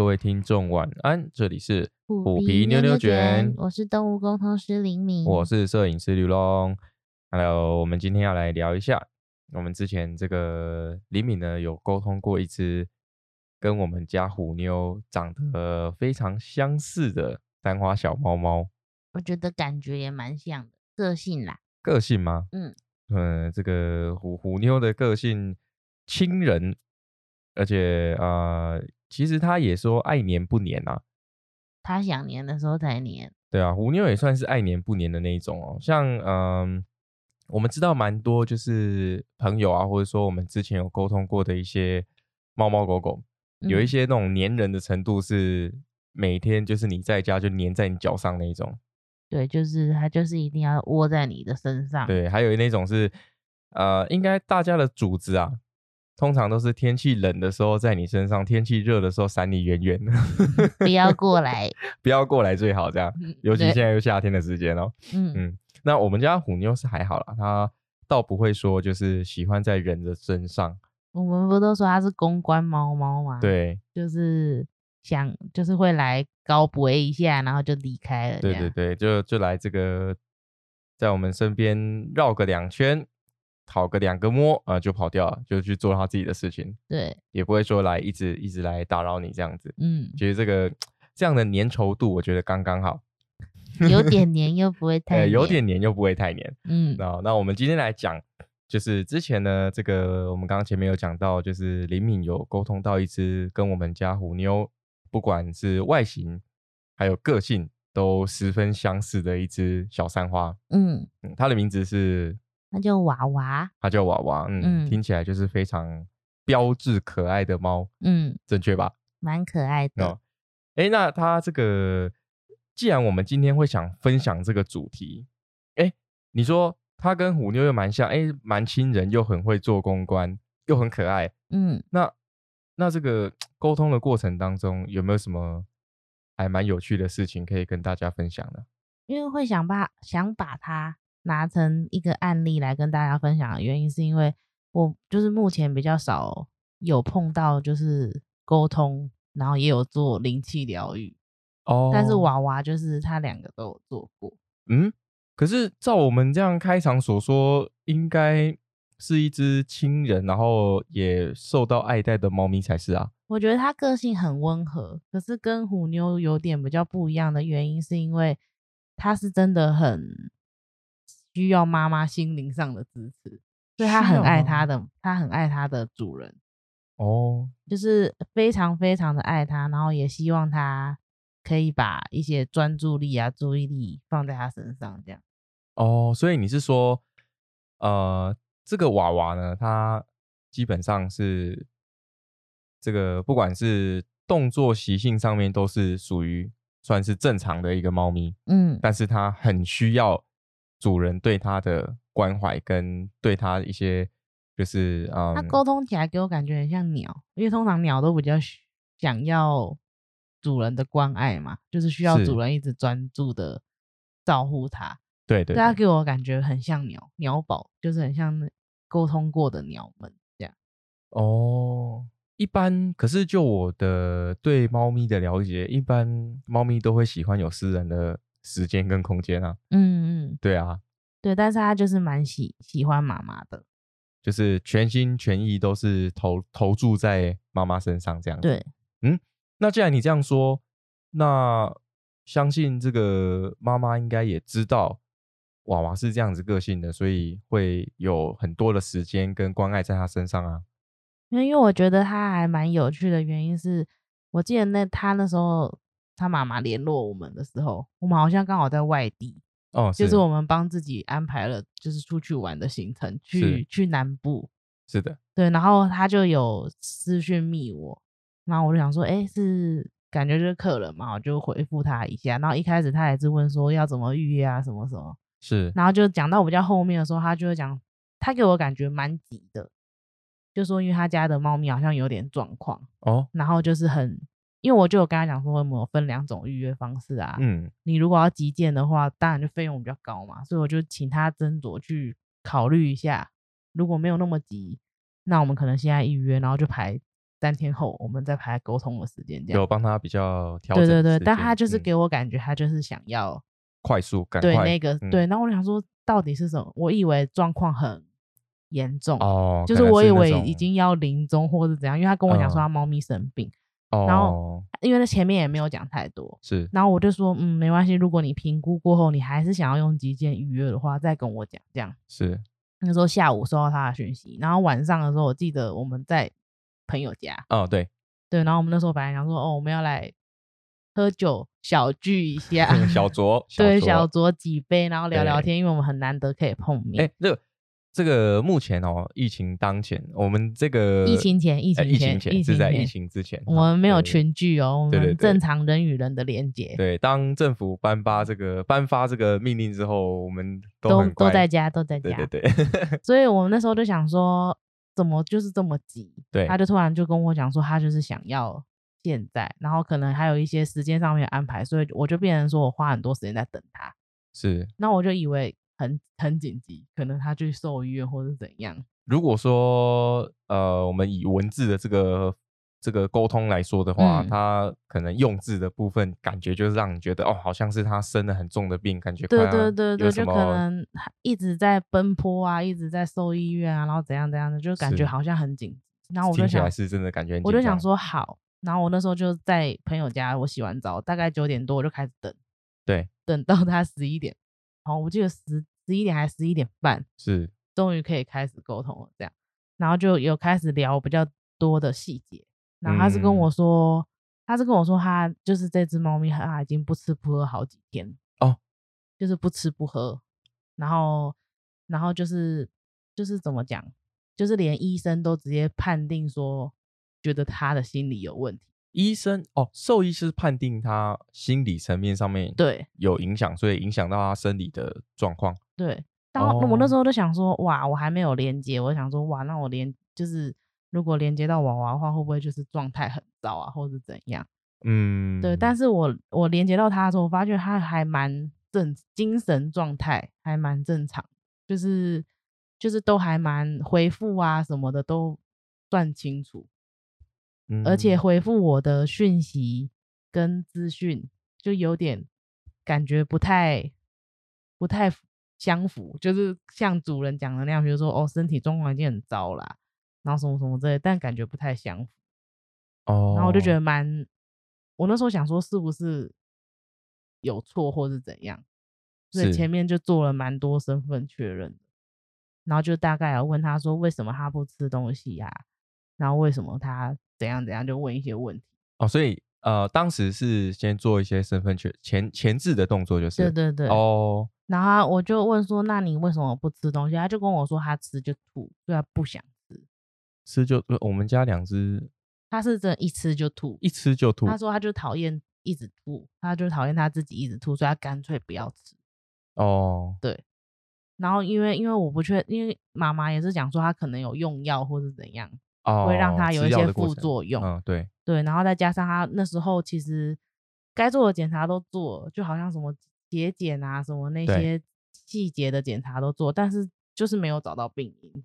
各位听众晚安，这里是虎皮妞妞卷，我是动物沟通师林敏，我是摄影师刘龙。Hello，我们今天要来聊一下，我们之前这个林敏呢有沟通过一只跟我们家虎妞长得非常相似的三花小猫猫，我觉得感觉也蛮像的，个性啦，个性吗？嗯嗯，这个虎虎妞的个性亲人，而且呃，其实他也说爱黏不黏啊。他想黏的时候才黏，对啊，虎妞也算是爱黏不黏的那一种哦。像嗯，我们知道蛮多就是朋友啊，或者说我们之前有沟通过的一些猫猫狗狗，有一嗯些那种黏人的程度是每天就是你在家就黏在你脚上那一种。对，就是它就是一定要窝在你的身上，对，还有那种是呃，应该大家的主子啊，通常都是天气冷的时候在你身上，天气热的时候闪你远远的，不要过来，不要过来最好这样。嗯尤其现在又夏天的时间哦。嗯嗯，那我们家虎妞是还好啦，它倒不会说就是喜欢在人的身上。我们不都说它是公关猫猫吗？，对就是想就是会来高博一下，然后就离开了，对对对，就就来这个在我们身边绕个两圈，讨个两个摸啊、呃就跑掉了，就去做他自己的事情，对，也不会说来一直一直来打扰你这样子。嗯，其实这个这样的粘稠度，我觉得刚刚好，有点黏又不会太呃，有黏，点黏又不会太黏。嗯。那那我们今天来讲，就是之前呢，这个我们刚刚前面有讲到，就是林敏有沟通到一只跟我们家虎妞，不管是外形还有个性都十分相似的一只小三花。嗯，嗯，它的名字是那叫娃娃，它叫娃娃，嗯，嗯听起来就是非常标致可爱的猫，嗯，正确吧？蛮可爱的，哦，哎，那它这个，既然我们今天会想分享这个主题，哎，你说它跟虎妞又蛮像，哎，蛮亲人，又很会做公关，又很可爱，嗯。那那这个沟通的过程当中，有没有什么还蛮有趣的事情可以跟大家分享呢？因为会想把想把它拿成一个案例来跟大家分享的原因，是因为我就是目前比较少有碰到就是沟通，然后也有做灵气疗愈，哦但是娃娃就是他两个都有做过。嗯，可是照我们这样开场所说，应该是一只亲人，然后也受到爱戴的猫咪才是啊。我觉得它个性很温和，可是跟虎妞有点比较不一样的原因，是因为它是真的很需要妈妈心灵上的支持，所以它很爱它的，它很爱它的主人。哦，就是非常非常的爱他，然后也希望他可以把一些专注力啊、注意力放在他身上，这样。哦，所以你是说，呃，这个娃娃呢，它基本上是这个不管是动作习性上面都是属于算是正常的一个猫咪，嗯，但是它很需要主人对它的关怀跟对它一些就是嗯，他沟通起来给我感觉很像鸟，因为通常鸟都比较需想要主人的关爱嘛，就是需要主人一直专注的照顾它。对对对它给我感觉很像鸟，鸟宝就是很像沟通过的鸟们这样。哦。一般可是就我的对猫咪的了解，一般猫咪都会喜欢有私人的时间跟空间啊。嗯嗯，对啊，对，但是他就是蛮喜喜欢妈妈的。就是全心全意都是投投注在妈妈身上这样子。对，那既然你这样说，那相信这个妈妈应该也知道娃娃是这样子个性的，所以会有很多的时间跟关爱在他身上啊。因为我觉得他还蛮有趣的原因是，我记得那他那时候他妈妈联络我们的时候，我们好像刚好在外地，哦，就是。我们帮自己安排了就是出去玩的行程，去去南部，是的，对，然后他就有私讯密我，然后我就想说，哎，是感觉就是客人嘛，我就回复他一下，然后一开始他也是问说要怎么预约啊，什么什么，是然后就讲到比较后面的时候，他就会讲，他给我感觉蛮急的，就说因为他家的猫咪好像有点状况，哦，然后就是很，因为我就有跟他讲说，我们有分两种预约方式啊，嗯，你如果要急件的话，当然就费用比较高嘛，所以我就请他斟酌去考虑一下，如果没有那么急，那我们可能现在预约，然后就排三天后我们再排沟通的时间，这样。有帮他比较调整对对对，但他就是嗯。给我感觉他就是想要快速赶快对那个、嗯。对，然后我想说到底是什么？我以为状况很严重，哦，就是我以为已经要临终或者怎样，因为他跟我讲说嗯。他猫咪生病，哦，然后因为他前面也没有讲太多，是然后我就说嗯没关系，如果你评估过后你还是想要用急件预约的话，再跟我讲这样。是那时候下午收到他的讯息，然后晚上的时候我记得我们在朋友家，哦，对，对，然后我们那时候本来想说哦我们要来喝酒小聚一下，小酌，对，酌小酌几杯，然后聊聊天，因为我们很难得可以碰面。哎，这个这个目前哦，疫情当前，我们这个疫情前，疫呃情前，疫情前是在疫情之前，我们没有群聚哦，我们正常人与人的连接，对，当政府颁发这个颁发这个命令之后，我们都都在家，都在家。对对对，所以我们那时候就想说，怎么就是这么急？对他就突然就跟我讲说，他就是想要现在，然后可能还有一些时间上面的安排，所以我就变成说我花很多时间在等他。是。那我就以为很很紧急，可能他去兽医院或者怎样。如果说呃，我们以文字的这个这个沟通来说的话，嗯。他可能用字的部分感觉就是让你觉得哦，好像是他生了很重的病，感觉对快要对对对，什就可么能一直在奔波啊，一直在兽医院啊，然后怎样怎样的，就感觉是。好像很紧急。然后我就想听起来，是真的感觉很我就想张。说好，然后我那时候就在朋友家，我洗完澡大概九点多我就开始等，对，等到他十一点，好，我记得十十一点还是十一点半，是终于可以开始沟通了，这样，然后就有开始聊比较多的细节。然后他是跟嗯我说，他是跟我说，他就是这只猫咪，它已经不吃不喝好几天哦，就是不吃不喝，然后然后就是就是怎么讲，就是连医生都直接判定说，觉得他的心理有问题。医生哦，兽医师判定他心理层面上面对有影响，所以影响到他生理的状况。对，然后我那时哦候就想说，哇，我还没有连接，我想说，哇，那我连就是如果连接到娃娃的话，会不会就是状态很糟啊，或是怎样？嗯，对，但是我我连接到他的时候，我发觉他还蛮正，精神状态还蛮正常，就是就是都还蛮恢复啊什么的都算清楚，而且嗯。回复我的讯息跟资讯就有点感觉不太不太相符，就是像主人讲的那样，比如说哦身体状况已经很糟啦，然后什么什么之类，但感觉不太相符。哦，然后我就觉得蛮，我那时候想说是不是有错或是怎样，所以前面就做了蛮多身份确认的，然后就大概要问他说为什么他不吃东西呀、然后为什么他怎样怎样，就问一些问题。哦，所以呃，当时是先做一些身份确前前置的动作，就是对对对，哦，然后我就问说，那你为什么不吃东西？他就跟我说他吃就吐，所以他不想吃。吃就呃我们家两只他是真的一吃就吐，一吃就吐他说他就讨厌一直吐，他就讨厌他自己一直吐，所以他干脆不要吃。哦，对然后因为因为我不确，因为妈妈也是讲说他可能有用药或是怎样，哦，会让他有一些副作用。嗯，对，对，然后再加上他那时候其实该做的检查都做，就好像什么血检啊，什么那些细节的检查都做，但是就是没有找到病因。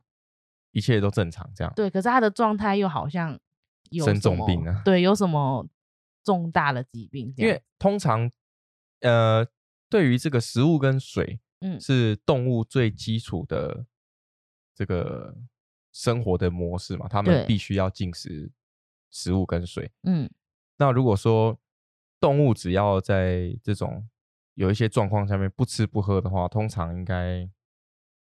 一切都正常这样。对，可是他的状态又好像有生什么重病啊对，有什么重大的疾病？因为通常呃，对于这个食物跟水，嗯是动物最基础的这个生活的模式嘛，它们必须要进食食物跟水。嗯那如果说动物只要在这种有一些状况下面不吃不喝的话，通常应该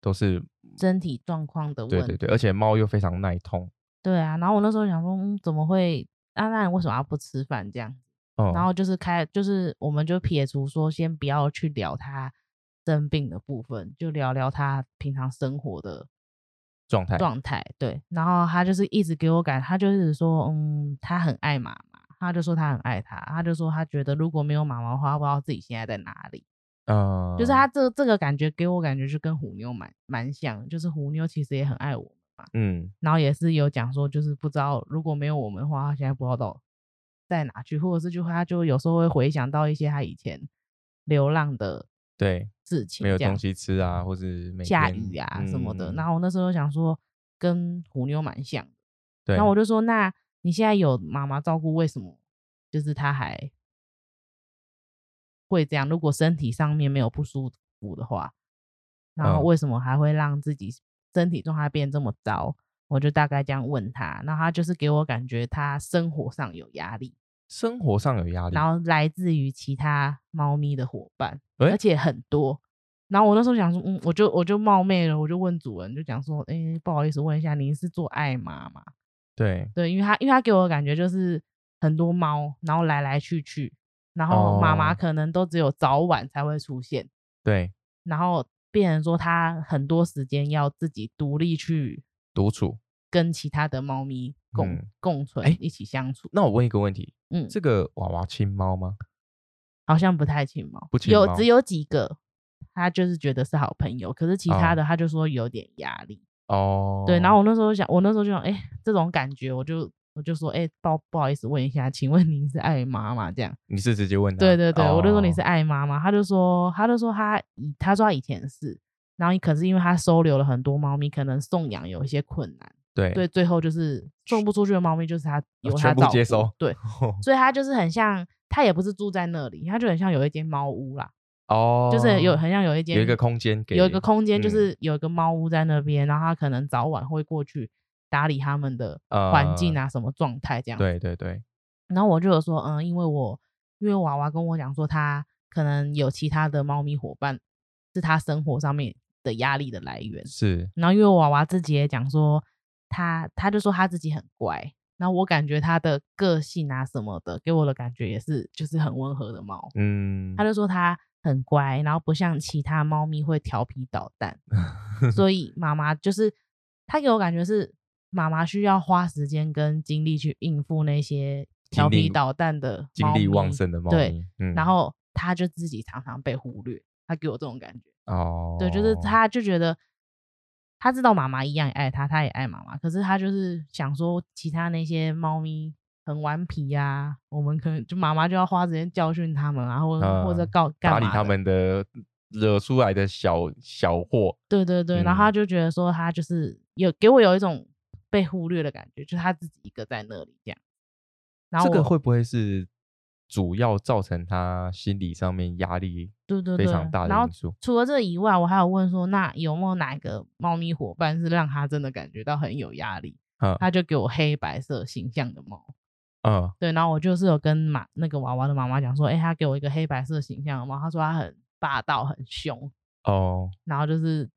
都是身体状况的问题。对对对，而且猫又非常耐痛，对啊，然后我那时候想说，嗯，怎么会？啊，那你为什么要不吃饭这样？嗯，然后就是开，就是我们就撇除说，先不要去聊它生病的部分，就聊聊他平常生活的状态。状态。对，然后他就是一直给我感，他就是说，嗯，他很爱妈妈，他就说他很爱他，他就说他觉得如果没有妈妈的话，他不知道自己现在在哪里。嗯，就是他这这个感觉给我感觉就跟虎妞蛮蛮像，就是虎妞其实也很爱我们嘛，嗯。然后也是有讲说，就是不知道如果没有我们的话，他现在不知道到在哪去，或者是就他就有时候会回想到一些他以前流浪的对，事情，没有东西吃啊，或是每下雨啊什么的。嗯然后我那时候想说，跟虎妞蛮像的。对，然后我就说，那你现在有妈妈照顾，为什么就是他还会这样？如果身体上面没有不舒服的话，然后嗯为什么还会让自己身体状态变这么糟？我就大概这样问他，然后他就是给我感觉他生活上有压力，生活上有压力，然后来自于其他猫咪的伙伴，诶而且很多。然后我那时候想说，嗯，我就我就冒昧了，我就问主人，就讲说，哎，不好意思问一下，您是做爱妈吗？对，对，因为他因为他给我的感觉就是很多猫，然后来来去去，然后妈妈哦可能都只有早晚才会出现，对，然后变成说他很多时间要自己独立去独处。跟其他的猫咪共、嗯共存，诶一起相处。那我问一个问题，嗯，这个娃娃亲猫吗？好像不太亲猫，不亲有只有几个，他就是觉得是好朋友，可是其他哦的他就说有点压力。哦，对，然后我那时候想，我那时候就想，哎、这种感觉，我就我就说，哎、不不好意思问一下，请问您是爱妈妈这样？你是直接问他？对对对，我就说你哦是爱妈妈，他就说他就说他以他说他以前是，然后可是因为他收留了很多猫咪，可能送养有一些困难，对对，最后就是送不出去的猫咪就是他由他全部照顾接收对，所以他就是很像，他也不是住在那里，他就很像有一间猫屋啦，哦，就是有很像有一间有一个空间给有一个空间，就嗯是有一个猫屋在那边，然后他可能早晚会过去打理他们的环境啊，什么状态这样。。对对对，然后我就有说，嗯，因为我因为娃娃跟我讲说，他可能有其他的猫咪伙伴是他生活上面的压力的来源。是然后因为娃娃自己也讲说，他他就说他自己很乖，然后我感觉他的个性啊什么的，给我的感觉也是就是很温和的猫。嗯，他就说他很乖，然后不像其他猫咪会调皮捣蛋，所 以妈妈就是他给我感觉是妈妈需要花时间跟精力去应付那些调皮捣蛋的精力旺盛的猫对，嗯然后他就自己常常被忽略，他给我这种感觉。哦，对，就是他就觉得他知道妈妈一样也爱他，他也爱妈妈，可是他就是想说其他那些猫咪很顽皮呀、我们可能就妈妈就要花时间教训他们啊，或者、或者嗯告干打理他们的惹出来的小小祸，对对对，然后他嗯就觉得说他就是有给我有一种被忽略的感觉，就是他自己一个在那里这样。然后这个会不会是主要造成他心理上面压力对对对，非常大的然后因素？除了这以外，我还有问说，那有没有哪个猫咪伙伴是让他真的感觉到很有压力？嗯他就给我黑白色形象的猫。嗯对，然后我就是有跟妈那个娃娃的妈妈讲说，哎、他给我一个黑白色形象的猫，他说他很霸道、很凶，哦，然后就是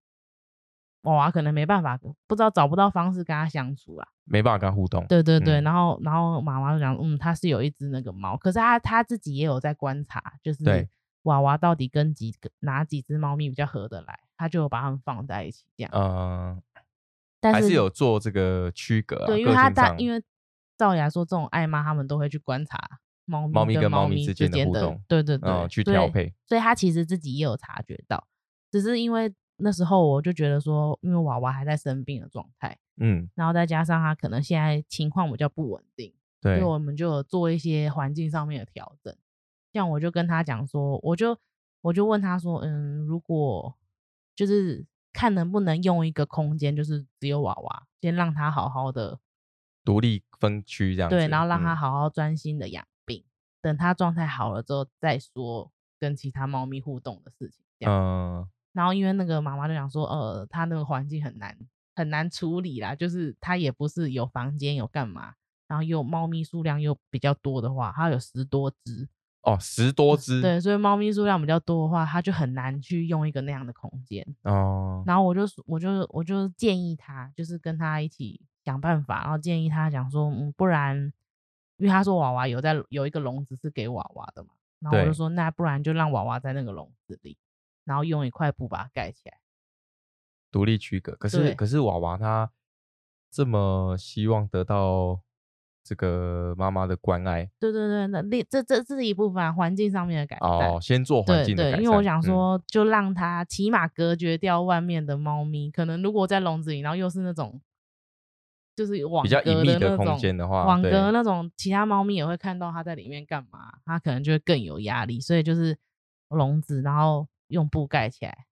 娃娃可能没办法，不知道找不到方式跟他相处啊。没办法跟他互动，对对对，嗯然后然后妈妈就讲，嗯，他是有一只那个猫，可是他他自己也有在观察，就是对娃娃到底跟几个哪几只猫咪比较合得来，他就有把它们放在一起这样。嗯，但是还是有做这个区隔啊，对，因为他大因为照理来说，这种爱妈他们都会去观察猫咪猫咪跟猫咪之之间的互动对对对，哦去调配，所以他其实自己也有察觉到，只是因为那时候我就觉得说，因为娃娃还在生病的状态，嗯，然后再加上他可能现在情况比较不稳定，所以对，我们就有做一些环境上面的调整。像我就跟他讲说，我就我就问他说，嗯，如果就是看能不能用一个空间，就是只有娃娃，先让他好好的独立分区这样子，对，然后让他嗯好好专心的养病，等他状态好了之后再说跟其他猫咪互动的事情。这样，嗯，然后因为那个妈妈就讲说，呃，他那个环境很难很难处理啦，就是他也不是有房间有干嘛，然后又猫咪数量又比较多的话，它有十多只，哦，十多只，对，所以猫咪数量比较多的话，它就很难去用一个那样的空间。哦，然后我就我就我就建议他，就是跟他一起想办法，然后建议他讲说，嗯，不然，因为他说娃娃有在有一个笼子是给娃娃的嘛，然后我就对说，那不然就让娃娃在那个笼子里，然后用一块布把它盖起来。独立区隔。可是可是娃娃它这么希望得到这个妈妈的关爱对对对，那另这这这是一部分啊环境上面的改善。哦，先做环对对，境的改善。因为我想嗯，说，就让它起码隔绝掉外面的猫咪。可能如果在笼子里，然后又是那种就是网比较隐格秘的空那种间的话网格那种，其他猫咪也会看到它在里面干嘛，它可能就会更有压力。所以就是笼子，然后用布盖起来，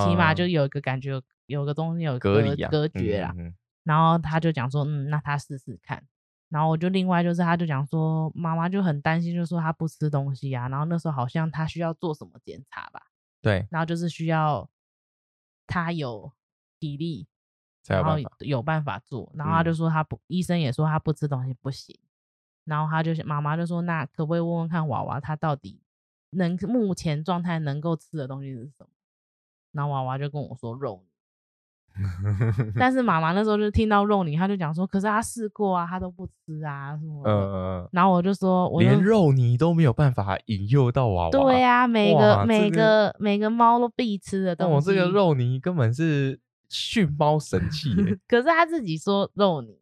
起码就嗯有一个感觉，有个东西有隔隔离啊，隔绝啦。然后他就讲说，嗯，那他试试看。然后我就另外就是，他就讲说，妈妈就很担心，就说他不吃东西啊。然后那时候好像他需要做什么检查吧，对，然后就是需要他有体力，然后才有办法。有办法做。然后他就嗯说他不，医生也说他不吃东西不行。然后他就妈妈就说，那可不可以问问看娃娃他到底能目前状态能够吃的东西是什么？然后娃娃就跟我说肉泥。但是妈妈那时候就听到肉泥，她就讲说，可是她试过啊，她都不吃啊什么的。呃，然后我就说，我连肉泥都没有办法引诱到娃娃。对啊、每个每个每个猫都必吃的东哦，西。这个肉泥根本是训猫神器耶。可是他自己说肉泥，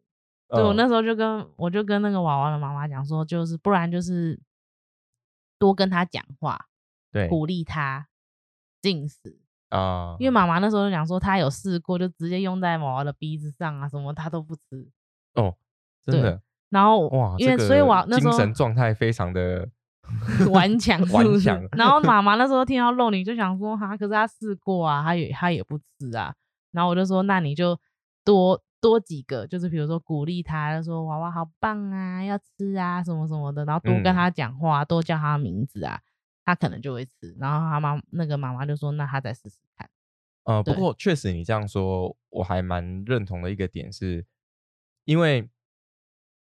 所以我嗯那时候就跟我就跟那个娃娃的妈妈讲说，就是不然就是多跟他讲话，对鼓励他进食。啊，因为妈妈那时候就讲说，她有试过，就直接用在娃娃的鼻子上啊，什么她都不吃。哦，真的然后哇，因为这所以我那时候精神状态非常的 顽强顽强？然后妈。妈那时候听到肉泥就想说哈，可是她试过啊，她也她也不吃啊。然后我就说那你就多多几个，就是比如说鼓励她，就说娃娃好棒啊，要吃啊什么什么的，然后多跟嗯。她讲话，多叫她名字啊，她可能就会吃。然后他妈那个妈妈就说那他再试试看。呃，不对过确实你这样说，我还蛮认同的一个点是，因为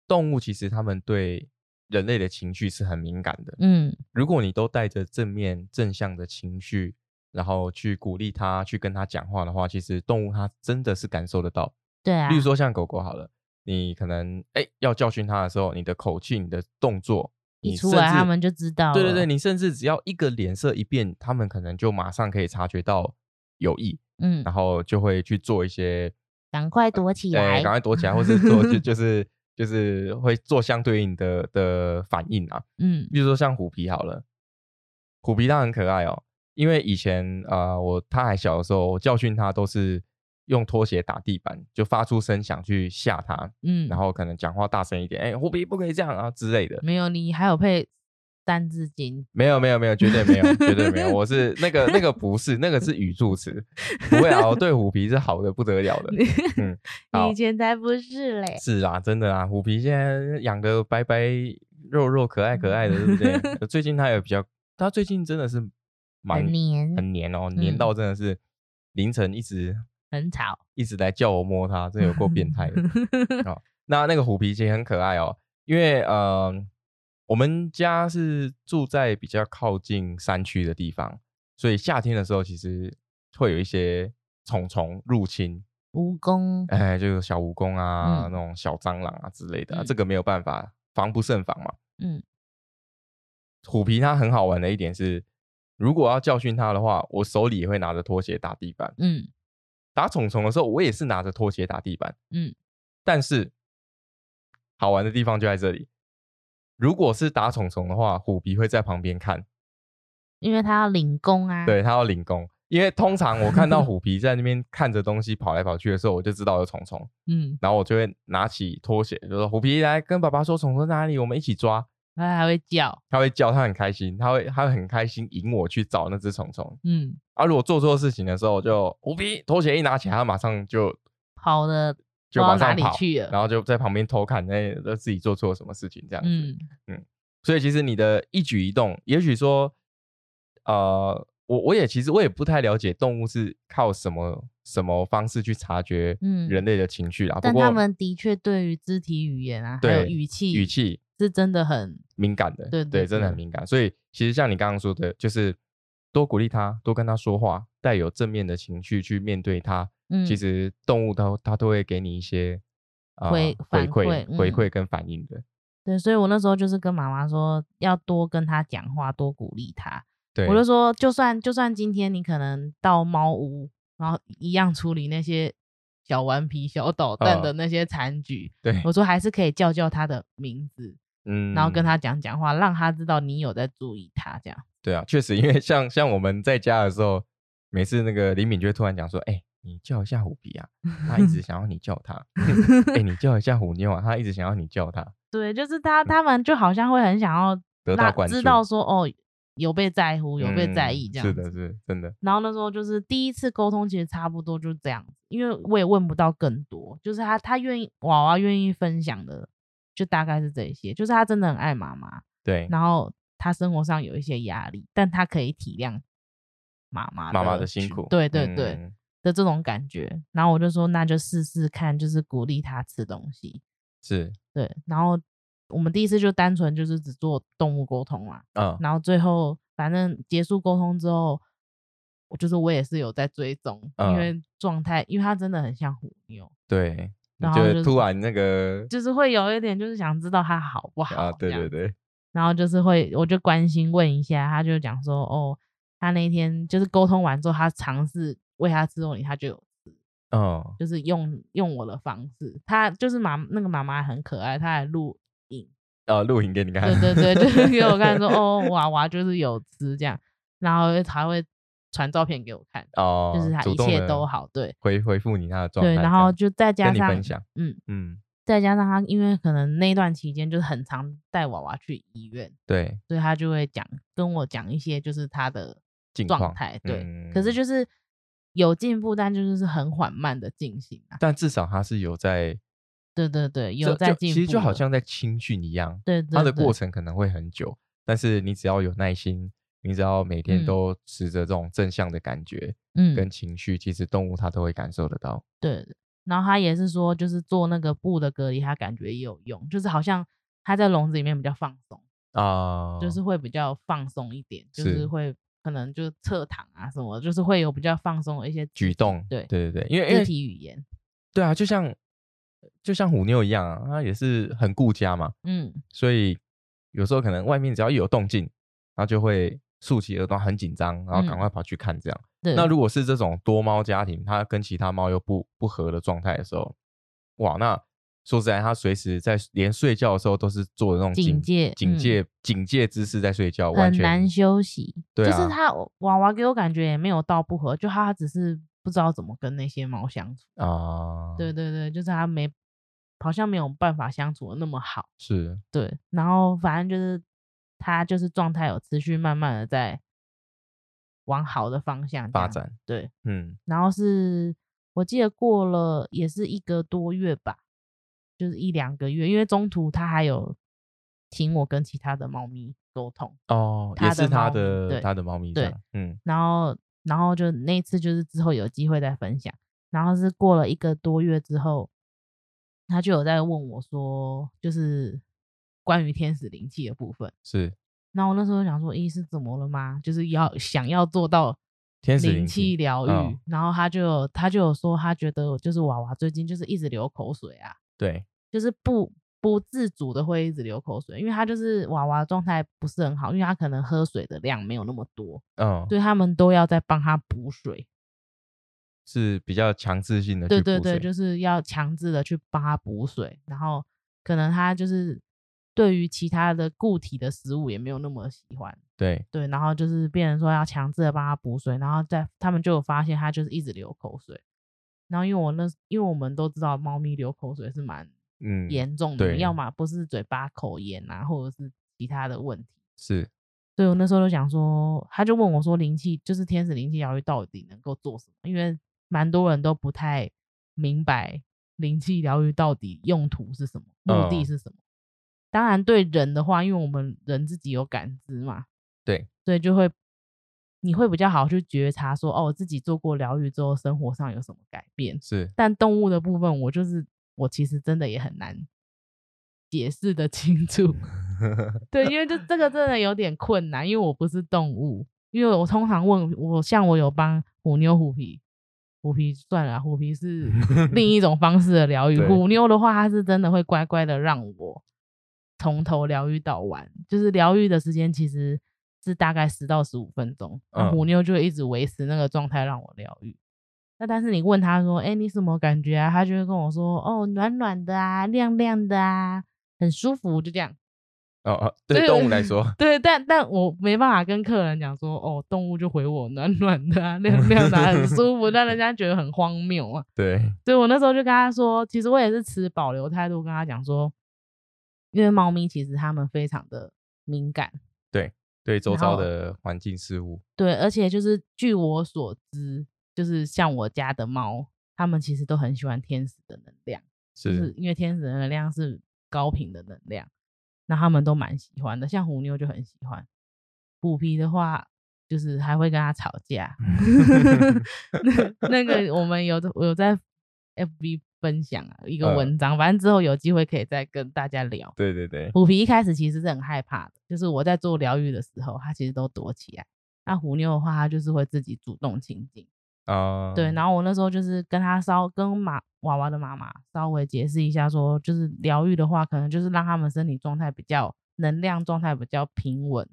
动物其实他们对人类的情绪是很敏感的。嗯如果你都带着正面正向的情绪，然后去鼓励它，去跟它讲话的话，其实动物它真的是感受得到。对啊，例如说像狗狗好了，你可能哎要教训它的时候，你的口气、你的动作，一你出来他们就知道对对对，你甚至只要一个脸色一变，他们可能就马上可以察觉到有意，嗯，然后就会去做一些赶快躲起呃，来，赶快躲起来，或是做就。就 是就是会做相对应的的反应啊。嗯。比如说像虎皮好了，虎皮它很可爱哦，因为以前呃我它还小的时候，我教训它都是用拖鞋打地板，就发出声响去吓他，嗯，然后可能讲话大声一点，哎、虎皮不可以这样啊之类的。没有你还有配三字经，没有没有没有，绝对没有，绝对没有。我是那个那个不是，那个是语助词，不会啊，我对虎皮是好的不得了的。嗯，你以前才不是嘞，是啊，真的啊，虎皮现在养的白白肉肉可爱可爱的，对不对？最近它有比较，它最近真的是蛮黏，很黏哦，黏嗯到真的是凌晨一直很吵，一直来叫我摸它，这有够变态的。哦，那那个虎皮其实很可爱哦，因为呃，我们家是住在比较靠近山区的地方，所以夏天的时候其实会有一些虫虫入侵，蜈蚣，哎，就是小蜈蚣啊，嗯那种小蟑螂啊之类的啊、嗯这个没有办法，防不胜防嘛。嗯虎皮它很好玩的一点是，如果要教训它的话，我手里也会拿着拖鞋打地板。嗯打虫虫的时候，我也是拿着拖鞋打地板。嗯，但是好玩的地方就在这里，如果是打虫虫的话，虎皮会在旁边看，因为他要领功啊，对他要领功。因为通常我看到 虎皮在那边看着东西跑来跑去的时候，我就知道有虫虫，嗯，然后我就会拿起拖鞋，就说虎皮来跟爸爸说虫虫在哪里，我们一起抓。他还会叫，他会叫，他很开心，他会他会很开心引我去找那只虫虫。嗯，啊，如果做错事情的时候，就无皮拖鞋一拿起来，他马上就跑的就道哪往上跑，里去了，然后就在旁边偷看，那那自己做错什么事情这样子。嗯所以其实你的一举一动，也许说，呃，我我也其实我也不太了解动物是靠什么什么方式去察觉嗯人类的情绪啦。不但他们的确对于肢体语言啊，还有对语气，语气是真的很，敏感的，对对真的很敏感。所以其实像你刚刚说的，就是多鼓励他，多跟他说话，带有正面的情绪去面对他。嗯，其实动物都它都会给你一些呃回回反馈馈、回嗯馈跟反应的。对，所以我那时候就是跟妈妈说，要多跟他讲话，多鼓励他。对，我就说，就算就算今天你可能到猫屋，然后一样处理那些小顽皮、小捣蛋的嗯那些残局，对，我说还是可以叫叫他的名字，嗯然后跟他讲讲话，让他知道你有在注意他，这样。对啊，确实，因为像像我们在家的时候，每次那个李敏就会突然讲说：“哎、你叫一下虎皮啊，他一直想要你叫他。哎、你叫一下虎妞啊，他一直想要你叫他。对，就是他他们就好像会很想要得到知道说哦有被在乎，有被在嗯意这样子。是的，是真的。然后那时候就是第一次沟通，其实差不多就是这样子，因为我也问不到更多，就是他他愿意娃娃愿意分享的就大概是这些，就是他真的很爱妈妈，对，然后他生活上有一些压力，但他可以体谅妈妈妈妈的辛辛苦，对对对、嗯。的这种感觉。然后我就说那就试试看，就是鼓励他吃东西。是，对，然后我们第一次就单纯就是只做动物沟通嘛，嗯，然后最后反正结束沟通之后，我就是我也是有在追踪，嗯。因为状态，因为他真的很像虎妞，对，然后就是突然那个就是会有一点就是想知道他好不好啊，对对对，然后就是会我就关心问一下，他就讲说哦，他那天就是沟通完之后，他尝试喂他吃肉泥，他就有吃，哦，就是用用我的方式，他就是妈那个妈妈很可爱，她还录影。哦，录影给你看，对对对，就是给我看说 哦，娃娃就是有吃这样，然后还会传照片给我看，哦，就是他一切都好，对回回复你他的状态对，然后就再加上分享，嗯，嗯，再加上他因为可能那段期间就是很常带娃娃去医院，对，所以他就会讲跟我讲一些就是他的状态，对，可是嗯。就是有进步，但就是是很缓慢的进行啊，但至少他是有在，对对对，有在进步，其实就好像在青训一样，对对它的过程可能会很久，但是你只要有耐心，你只要每天嗯。都持着这种正向的感觉嗯。跟情绪，其实动物它都会感受得到。对，然后他也是说，就是做那个布的隔离，他感觉也有用，就是好像他在笼子里面比较放松，啊，就是会比较放松一点，就是是。会可能就侧躺啊什么，就是会有比较放松的一些举动，对对对对，因为因肢体语言，对啊，就像就像虎妞一样啊，它也是很顾家嘛，嗯。所以有时候可能外面只要一有动静，它就会竖起耳朵，很紧张，然后赶嗯。快跑去看这样。对，那如果是这种多猫家庭，它跟其他猫又不不合的状态的时候，哇，那说实在，它随时在连睡觉的时候都是做的那种警戒嗯警戒、警戒姿势在睡觉，完全很难休息。对啊就是他娃娃给我感觉也没有到不合，就他只是不知道怎么跟那些猫相处。啊，对对对，就是他没好像没有办法相处的那么好。是对，然后反正就是他就是状态有持续慢慢的在往好的方向。发展，对，嗯，然后是我记得过了也是一个多月吧，就是一两个月，因为中途他还有请我跟其他的猫咪沟通，哦，也是它猫咪对的他的猫咪对，嗯，然后然后就那次就是之后有机会再分享，然后是过了一个多月之后，他就有在问我说，就是关于天使灵气的部分。是然后我那时候想说，咦，是怎么了吗？就是要想要做到灵天使灵气气疗愈，嗯然后他就他就有说，他觉得就是娃娃最近就是一直流口水啊，对，就是不不自主的会一直流口水，因为他就是娃娃状态不是很好，因为他可能喝水的量没有那么多，嗯，所以他们都要在帮他补水。是比较强制性的对对对，就是要强制的去帮他补水，然后可能他就是对于其他的固体的食物也没有那么喜欢，对，对，然后就是变成说要强制的帮他补水，然后在他们就有发现他就是一直流口水，然后因为我那因为我们都知道猫咪流口水是蛮嗯，严重的，对要么不是嘴巴口炎啊，或者是其他的问题。是所以我那时候就想说，他就问我说，灵气就是天使灵气疗愈到底能够做什么？因为蛮多人都不太明白灵气疗愈到底用途是什么，目的嗯是什么。当然，对人的话，因为我们人自己有感知嘛，对，所以就会你会比较好去觉察说，哦，我自己做过疗愈之后，生活上有什么改变。是但动物的部分，我就是我其实真的也很难解释的清楚。对，因为这 这个真的有点困难，因为我不是动物，因为我通常问我，像我有帮虎妞虎皮，虎皮算了啊，虎皮是另一种方式的疗愈。虎妞的话，它是真的会乖乖的让我从头疗愈到完，就是疗愈的时间其实是大概十到十五分钟，虎妞就会一直维持那个状态让我疗愈。那但是你问他说，哎、你什么感觉啊？他就会跟我说，哦，暖暖的啊，亮亮的啊，很舒服，就这样。哦哦，对对动物来说，对，但但我没办法跟客人讲说，哦，动物就回我暖暖的啊，亮亮的、啊，很舒服，让人 家觉得很荒谬啊。对，所以我那时候就跟他说，其实我也是持保留态度跟他讲说，因为猫咪其实它们非常的敏感，对对周遭的环境事物，对，而且就是据我所知，就是像我家的猫，它们其实都很喜欢天使的能量，就是是因为天使的能量是高频的能量，那它们都蛮喜欢的。像虎妞就很喜欢，虎皮的话就是还会跟他吵架。那那个我们有有在 FB 分享啊一个嗯文章，反正之后有机会可以再跟大家聊。对对对，虎皮一开始其实是很害怕的，就是我在做疗愈的时候，他其实都躲起来。那虎妞的话，他就是会自己主动亲近。啊，对，然后我那时候就是跟他稍跟妈娃娃的妈妈稍微解释一下说就是疗愈的话，可能就是让他们身体状态比较能量状态比较平稳，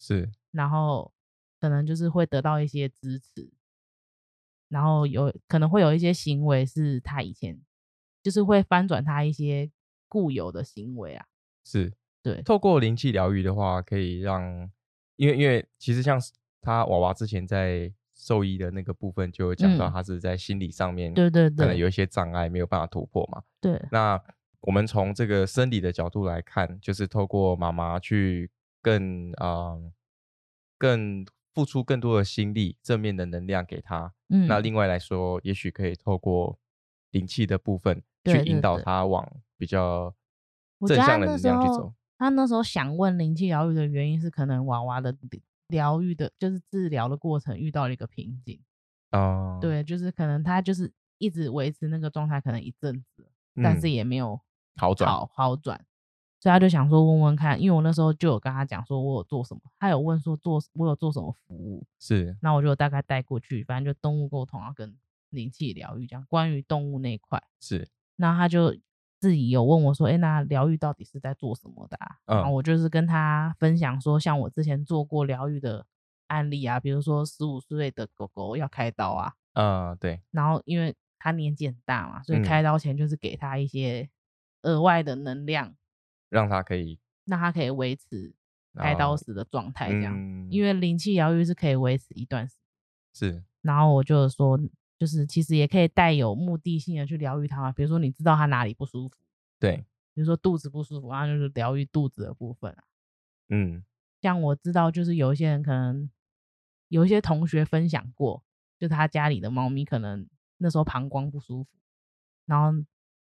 是然后可能就是会得到一些支持，然后有可能会有一些行为是他以前就是会翻转他一些固有的行为啊。是，对，透过灵气疗愈的话，可以让，因为因为其实像他娃娃之前在兽医的那个部分就有讲到，嗯他是在心理上面对对对可能有一些障碍没有办法突破嘛。对，那我们从这个生理的角度来看，就是透过妈妈去更啊、呃更付出更多的心力、正面的能量给他。嗯，那另外来说，也许可以透过灵气的部分去引导他往比较正向的能量去走。他那时候想问灵气疗愈的原因是，可能娃娃的疗疗愈的，就是治疗的过程遇到了一个瓶颈。啊、对，就是可能他就是一直维持那个状态，可能一阵子，但是嗯也没有好转。好好转，所以他就想说问问看，因为我那时候就有跟他讲说我有做什么，他有问说做我有做什么服务，是。那我就大概带过去，反正就动物沟通啊跟灵气疗愈这样，关于动物那一块，是那他就自己有问我说，哎，那疗愈到底是在做什么的啊？然后嗯。我就是跟他分享说，像我之前做过疗愈的案例啊，比如说十五岁的狗狗要开刀啊，嗯、对，然后因为他年纪很大嘛，所以嗯。开刀前就是给他一些额外的能量，让他可以让他可以维持开刀哦时的状态这样。嗯因为灵气疗愈是可以维持一段时间，是。然后我就有说，就是其实也可以带有目的性的去疗愈它嘛，比如说你知道它哪里不舒服，对，比如说肚子不舒服，然后就是疗愈肚子的部分啊。嗯像我知道，就是有一些人可能有一些同学分享过，就他家里的猫咪可能那时候膀胱不舒服，然后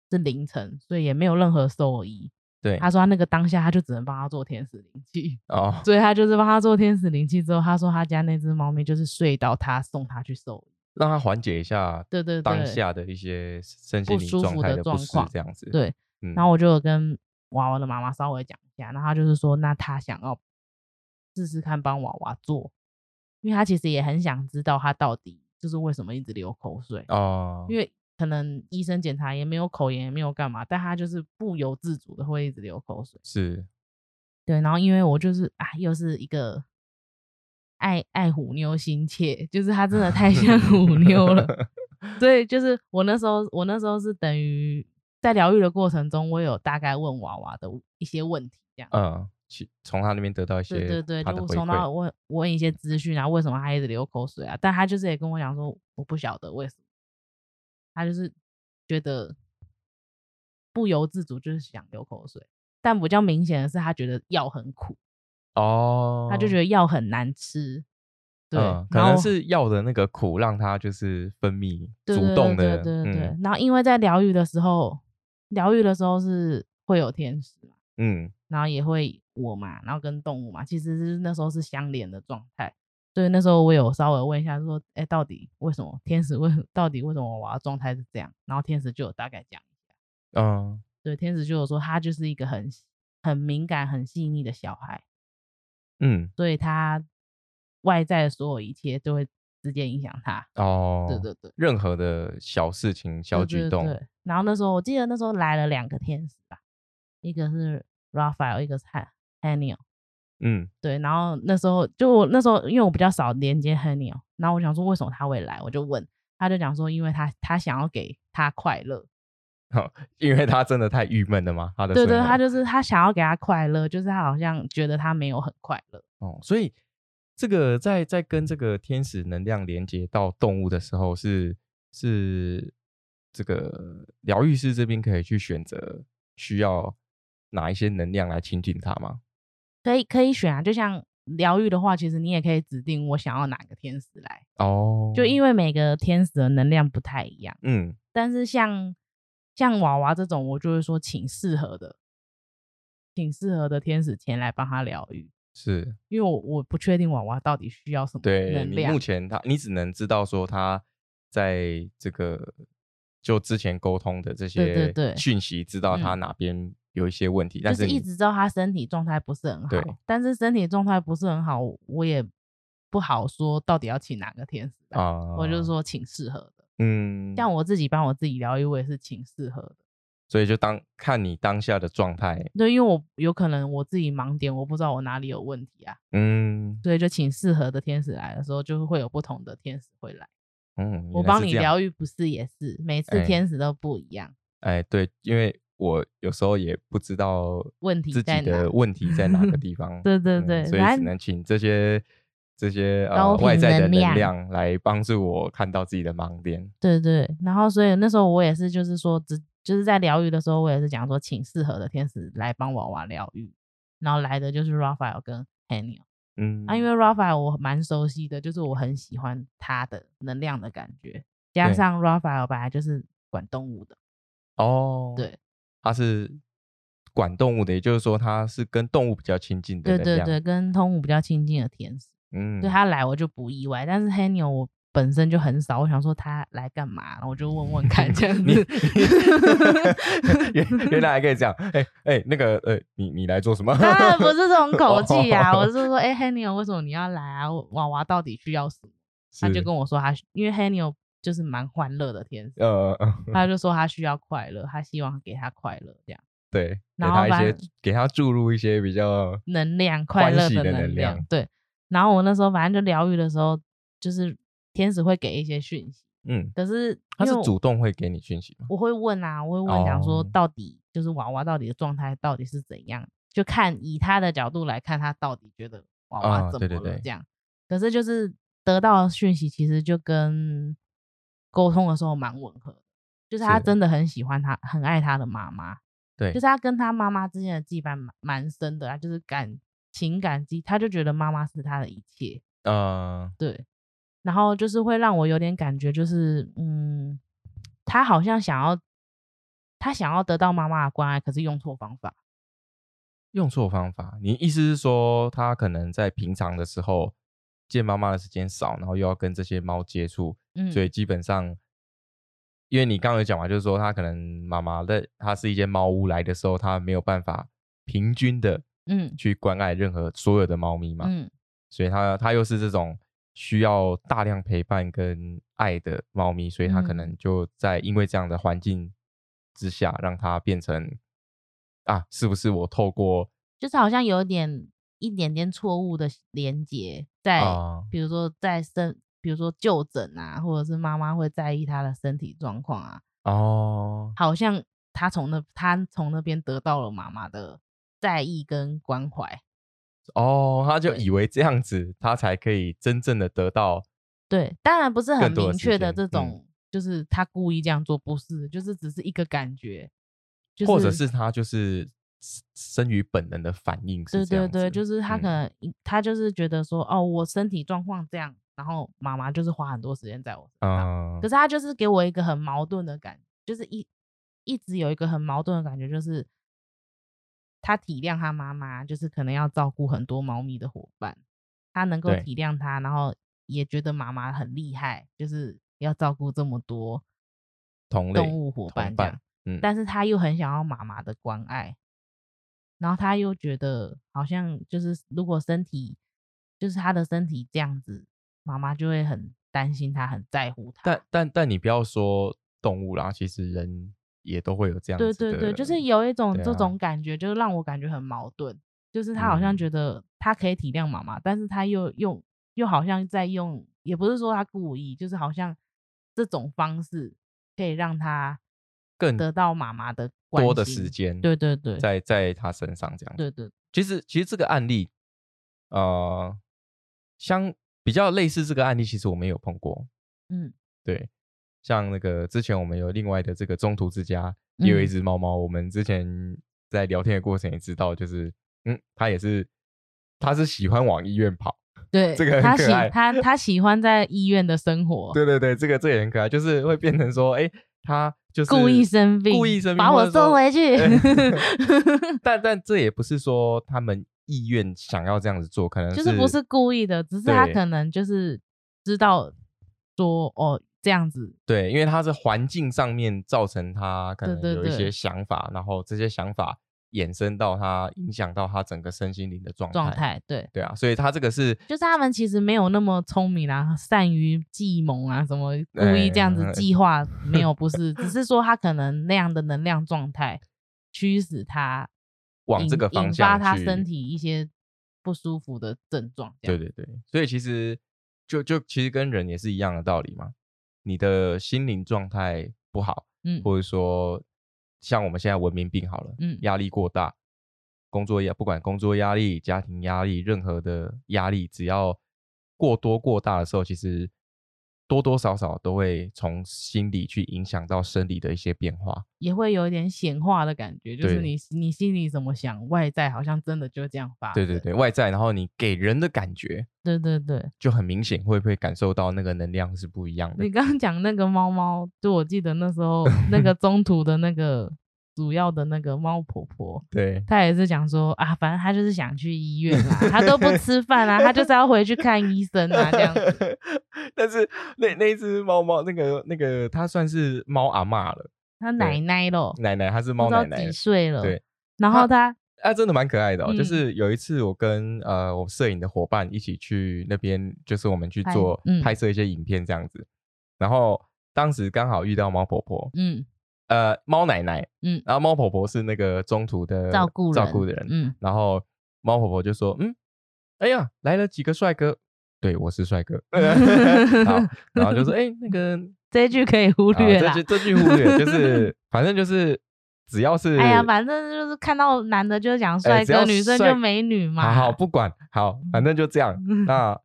是凌晨，所以也没有任何兽医。对，他说他那个当下他就只能帮他做天使灵气，哦 所以他就是帮他做天使灵气之后，他说他家那只猫咪就是睡到他送他去兽医。让他缓解一下对对当下的一些身心灵不舒服状态的不适的状况这样子。对，嗯，然后我就有跟娃娃的妈妈稍微讲一下，然后他就是说，那他想要试试看帮娃娃做，因为他其实也很想知道他到底就是为什么一直流口水，哦，因为可能医生检查也没有口炎，也没有干嘛，但他就是不由自主的会一直流口水。是对，然后因为我就是啊，又是一个爱爱虎妞心切，就是他真的太像 虎妞了，所以就是我那时候，我那时候是等于在疗愈的过程中，我有大概问娃娃的一些问题，这样。嗯，去从他那边得到一些对对对，就从那馈。问问一些资讯啊，为什么他一直流口水啊？但他就是也跟我讲说，我不晓得为什么，他就是觉得不由自主就是想流口水，但比较明显的是他觉得药很苦，哦，他就觉得药很难吃，对，嗯，可能是药的那个苦让他就是分泌主动的，对对对然后因为在疗愈的时候，疗愈的时候是会有天使嘛，嗯，然后也会我嘛，然后跟动物嘛，其实是那时候是相连的状态。所以那时候我有稍微问一下，说，哎，到底为什么？天使为到底为什么我的状态是这样？然后天使就有大概讲一下，嗯，对，天使就有说他就是一个很很敏感、很细腻的小孩，嗯，所以他外在的所有一切都会直接影响他。哦，对对对，任何的小事情、小举动，对然后那时候我记得那时候来了两个天使吧，一个是 Raphael，一个是 Haniel。嗯，对，然后那时候就我那时候因为我比较少连接 Haniel，然后我想说为什么他会来，我就问，他就讲说因为他他想要给他快乐，因为他真的太郁闷了吗，他的对对，他就是他想要给他快乐，就是他好像觉得他没有很快乐。哦，所以这个在在跟这个天使能量连接到动物的时候是，是这个疗愈师这边可以去选择需要哪一些能量来亲近他吗？可以可以选啊，就像疗愈的话，其实你也可以指定我想要哪个天使来，哦，就因为每个天使的能量不太一样。嗯但是像像娃娃这种，我就会说请适合的，请适合的天使前来帮他疗愈，是因为我我不确定娃娃到底需要什么对你能量目。前他，你只能知道说他在这个就之前沟通的这些讯息，知道他嗯哪边有一些问题，但就是一直知道他身体状态不是很对好，但是身体状态不是很好，我也不好说到底要请哪个天使来。啊，我就是说请适合的，嗯，像我自己帮我自己疗愈，我也是请适合的。所以就当看你当下的状态，对，因为我有可能我自己盲点，我不知道我哪里有问题啊，嗯。所以就请适合的天使来的时候，就会有不同的天使会来。嗯，我帮你疗愈，不是也是每次哎。天使都不一样，哎，对，因为我有时候也不知道问题自己的问题在哪个地方，对对嗯对所以只能请这些这些呃外在的能能量量来帮助我看到自己的盲点。对对。然后所以那时候我也是，就是说只就是在疗愈的时候，我也是讲说请适合的天使来帮娃娃疗愈，然后来的就是 Raphael 跟 Haniel。嗯，啊，因为 Raphael 我蛮熟悉的，就是我很喜欢他的能量的感觉，加上 Raphael 本来就是管动物的，哦，，对他是管动物的，也就是说它是跟动物比较亲近的。对对对，跟动物比较亲近的天使，嗯，对他来我就不意外，但是 Haniel 我本身就很少，我想说他来干嘛，我就问问看这样你子。原原来还可以这样，哎、哎、那个呃，你你来做什么？当然不是这种 口气啊，哦我是说，哎、h a n i e l 为什么你要来啊？娃娃到底需要什么？他就跟我说他，因为 Haniel 就是蛮欢乐的天使，呃，呃他就说他需要快乐，他希望给他快乐这样。对，给然后他一些给他注入一些比较能量，快乐的能能量对，然后我那时候反正就疗愈的时候，就是天使会给一些讯息，嗯，可是他是主动会给你讯息吗？我会问啊，我会问讲说哦到底就是娃娃到底的状态到底是怎样，就看以他的角度来看，他到底觉得娃娃啊怎对对对么了这样。可是就是得到讯息其实就跟沟通的时候蛮吻合的，就是他真的很喜欢他，很爱他的妈妈。对，就是他跟他妈妈之间的羁绊蛮蛮深的啊，就是感情感基，他就觉得妈妈是他的一切，嗯，对，然后就是会让我有点感觉，就是嗯，他好像想要他想要得到妈妈的关爱，可是用错方法，用错方法。你意思是说，他可能在平常的时候见妈妈的时间少，然后又要跟这些猫接触，嗯，所以基本上，因为你刚刚有讲嘛，就是说他可能妈妈的他是一间猫屋来的时候，他没有办法平均的嗯。去关爱任何所有的猫咪嘛，嗯。所以他他又是这种需要大量陪伴跟爱的猫咪，所以他可嗯。能就在因为这样的环境之下，让它变成啊，是不是我透过就是好像有点一点点错误的连接在，啊。比如说在身，比如说就诊啊，或者是妈妈会在意他的身体状况啊，哦。好像他从那他从那边得到了妈妈的在意跟关怀。哦，他就以为这样子他才可以真正的得到对，当然不是很明确的这种，就是他故意这样做，不是，就是只是一个感觉，就是、或者是他就是生于本能的反应对对对，就是他可嗯。能一、他就是觉得说，哦，我身体状况这样，然后妈妈就是花很多时间在我身上，嗯可是他就是给我一个很矛盾的感，就是一一直有一个很矛盾的感觉，就是他体谅他妈妈，就是可能要照顾很多猫咪的伙伴，他能够对体谅他，然后也觉得妈妈很厉害，就是要照顾这么多同类动物伙伴同伴这样，嗯但是他又很想要妈妈的关爱，然后他又觉得好像就是如果身体就是他的身体这样子，妈妈就会很担心他，很在乎他。但但但你不要说动物啦，其实人也都会有这样子的。对对对，就是有一种这种感觉，就是让我感觉很矛盾。就是他好像嗯觉得他可以体谅妈妈，但是他又用又好像在用，也不是说他故意，就是好像这种方式可以让他更得到妈妈的多的时间，对对对，在在他身上这样。对对，其实其实这个案例，呃，相比较类似这个案例，其实我们有碰过。嗯对，像那个之前我们有另外的这个中途之家，也有一嗯只猫猫，我们之前在聊天的过程也知道，就是嗯，它也是，它是喜欢往医院跑。对，这个很他喜可爱他他喜欢在医院的生活，对对对，这个这也很可爱，就是会变成说，哎，它就是故意生病，故意生病，把我送回去。但但这也不是说他们意愿想要这样子做，可能就是不是故意的，只是他可能就是知道说哦这样子。对，因为他是环境上面造成他可能有一些想法，然后这些想法。衍生到他影响到他整个身心灵的状态，状态对对啊，所以他这个是就是他们其实没有那么聪明啊，善于计谋啊，什么故意这样子计划 没有，不是，只是说他可能那样的能量状态驱使他往这个方向，引发他身体一些不舒服的症状。对对对，所以其实就就其实跟人也是一样的道理嘛，你的心灵状态不好，嗯，或者说。像我们现在文明病好了，嗯，压力过大，工作压不管工作压力、家庭压力，任何的压力，只要过多过大的时候，其实多多少少都会从心理去影响到生理的一些变化，也会有一点显化的感觉，就是你你心里怎么想，外在好像真的就这样发。对对对，外在，然后你给人的感觉，对对对，就很明显，会不会感受到那个能量是不一样的？你刚刚讲那个猫猫，就我记得那时候那个中途的那个。主要的那个猫婆婆，对，她也是讲说啊，反正她就是想去医院啦，她都不吃饭啊，她就是要回去看医生啊，这样子。但是那那一只猫猫，那个那个，它算是猫阿妈了，它奶奶咯，奶奶，它是猫奶奶，几岁了？对，然后它，啊，真的蛮可爱的哦。就是有一次，我跟呃我摄影的伙伴一起去那边，就是我们去做拍摄一些影片这样子，然后当时刚好遇到猫婆婆，嗯。呃，猫奶奶，嗯，然后猫婆婆是那个中途的照顾照顾的人，嗯，然后猫婆婆就说，嗯，哎呀，来了几个帅哥，对我是帅哥，好，然后就说，哎，那个 这句可以忽略这句这句忽略，就是反正就是只要是，哎呀，反正就是看到男的就讲帅哥，女生就美女嘛，好好不管，好，反正就这样。那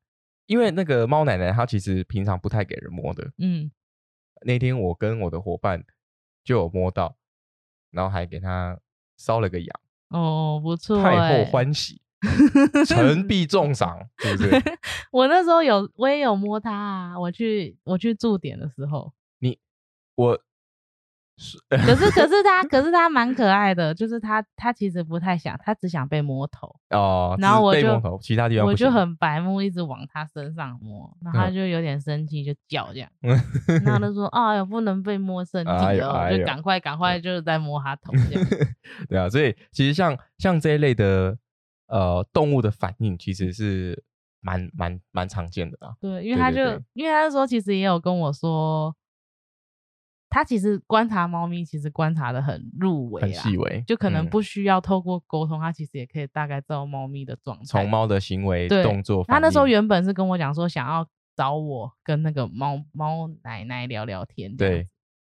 因为那个猫奶奶她其实平常不太给人摸的，嗯，那天我跟我的伙伴。就有摸到，然后还给他烧了个羊哦，不错，太后欢喜，臣 必重赏，是不是？我那时候有，我也有摸他啊，我去我去驻点的时候，你我。可是可是他可是他蛮可爱的，就是他他其实不太想，他只想被摸头哦。然后我就其他地方我就很白目，一直往他身上摸，然后他就有点生气，就叫这样。然后他说：“哎呀，不能被摸身体哦，就赶快赶快就是在摸他头这样。”对啊，所以其实像像这一类的呃动物的反应，其实是蛮蛮蛮常见的啊。对，因为他就因为他说其实也有跟我说。他其实观察猫咪，其实观察的很入微，很细微，就可能不需要透过沟通，他其实也可以大概知道猫咪的状态，从猫的行为动作。他那时候原本是跟我讲说，想要找我跟那个猫猫奶奶聊聊天，对。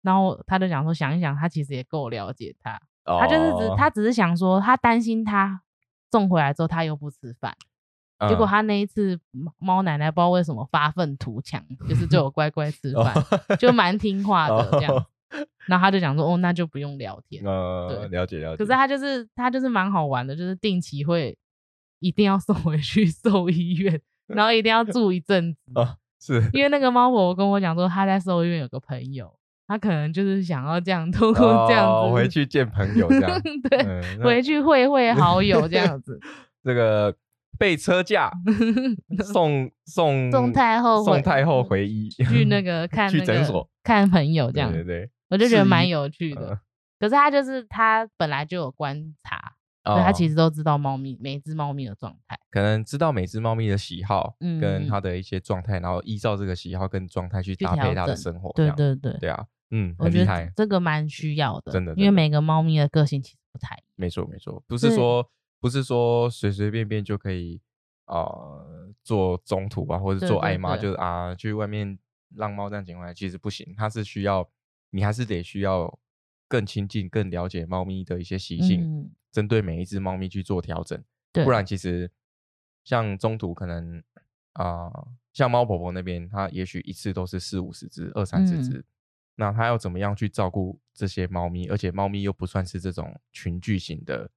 然后他就讲说，想一想，他其实也够了解他，他就是只他只是想说，他担心他送回来之后他又不吃饭。结果他那一次猫奶奶不知道为什么发愤图强，就是对我乖乖吃饭，就蛮听话的这样。然后他就讲说：“哦，那就不用聊天。”对，了解了解。可是他就是他就是蛮好玩的，就是定期会一定要送回去 兽医院，然后一定要住一阵子。啊，是因为那个猫婆婆跟我讲说，他在兽医院有个朋友，他可能就是想要这样 通过这样子回去见朋友，这样 对，回去会会好友这样子。这个。被车架 送送送太后送太后回医去那个 看去诊所。看朋友这样，对对，我就觉得蛮有趣的。可是他就是他本来就有观察，对他其实都知道猫咪每只猫咪的状态，可能知道每只猫咪的喜好跟它的一些状态，然后依照这个喜好跟状态去搭配它的生活。对对。对，对啊，嗯，很厉害，这个蛮需要的，真的，因为每个猫咪的个性其实不太一样。没错没错，不是说。不是说随随便便就可以啊做中途啊，或者做爱妈，就是啊去外面让猫这样捡回来，其实不行。它是需要你还是得需要更亲近、更了解猫咪的一些习性，针对每一只猫咪去做调整。不然其实像中途可能啊，像猫婆婆那边，它也许一次都是四五十只、二三十只，那它要怎么样去照顾这些猫咪？而且猫咪又不算是这种群聚型的。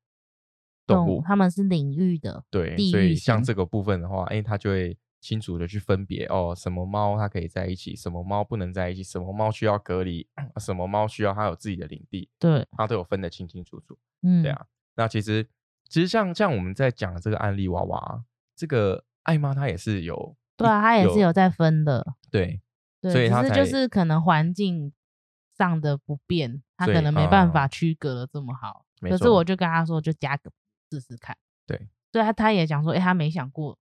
动物，它们是领域的，对，所以像这个部分的话，哎，它就会清楚的去分别哦，什么猫它可以在一起，什么猫不能在一起，什么猫需要隔离，什么猫需要它有自己的领地，对，它都有分得清清楚楚。嗯，对，啊，那其实其实像像我们在讲的这个案例娃娃，这个爱妈她也是有对啊，它也是有在分的，对对，所以它就是可能环境上的不便，它可能没办嗯法区隔的这么好。可是我就跟他说，就加个试试看。对。对他他也讲说，哎、他没想过，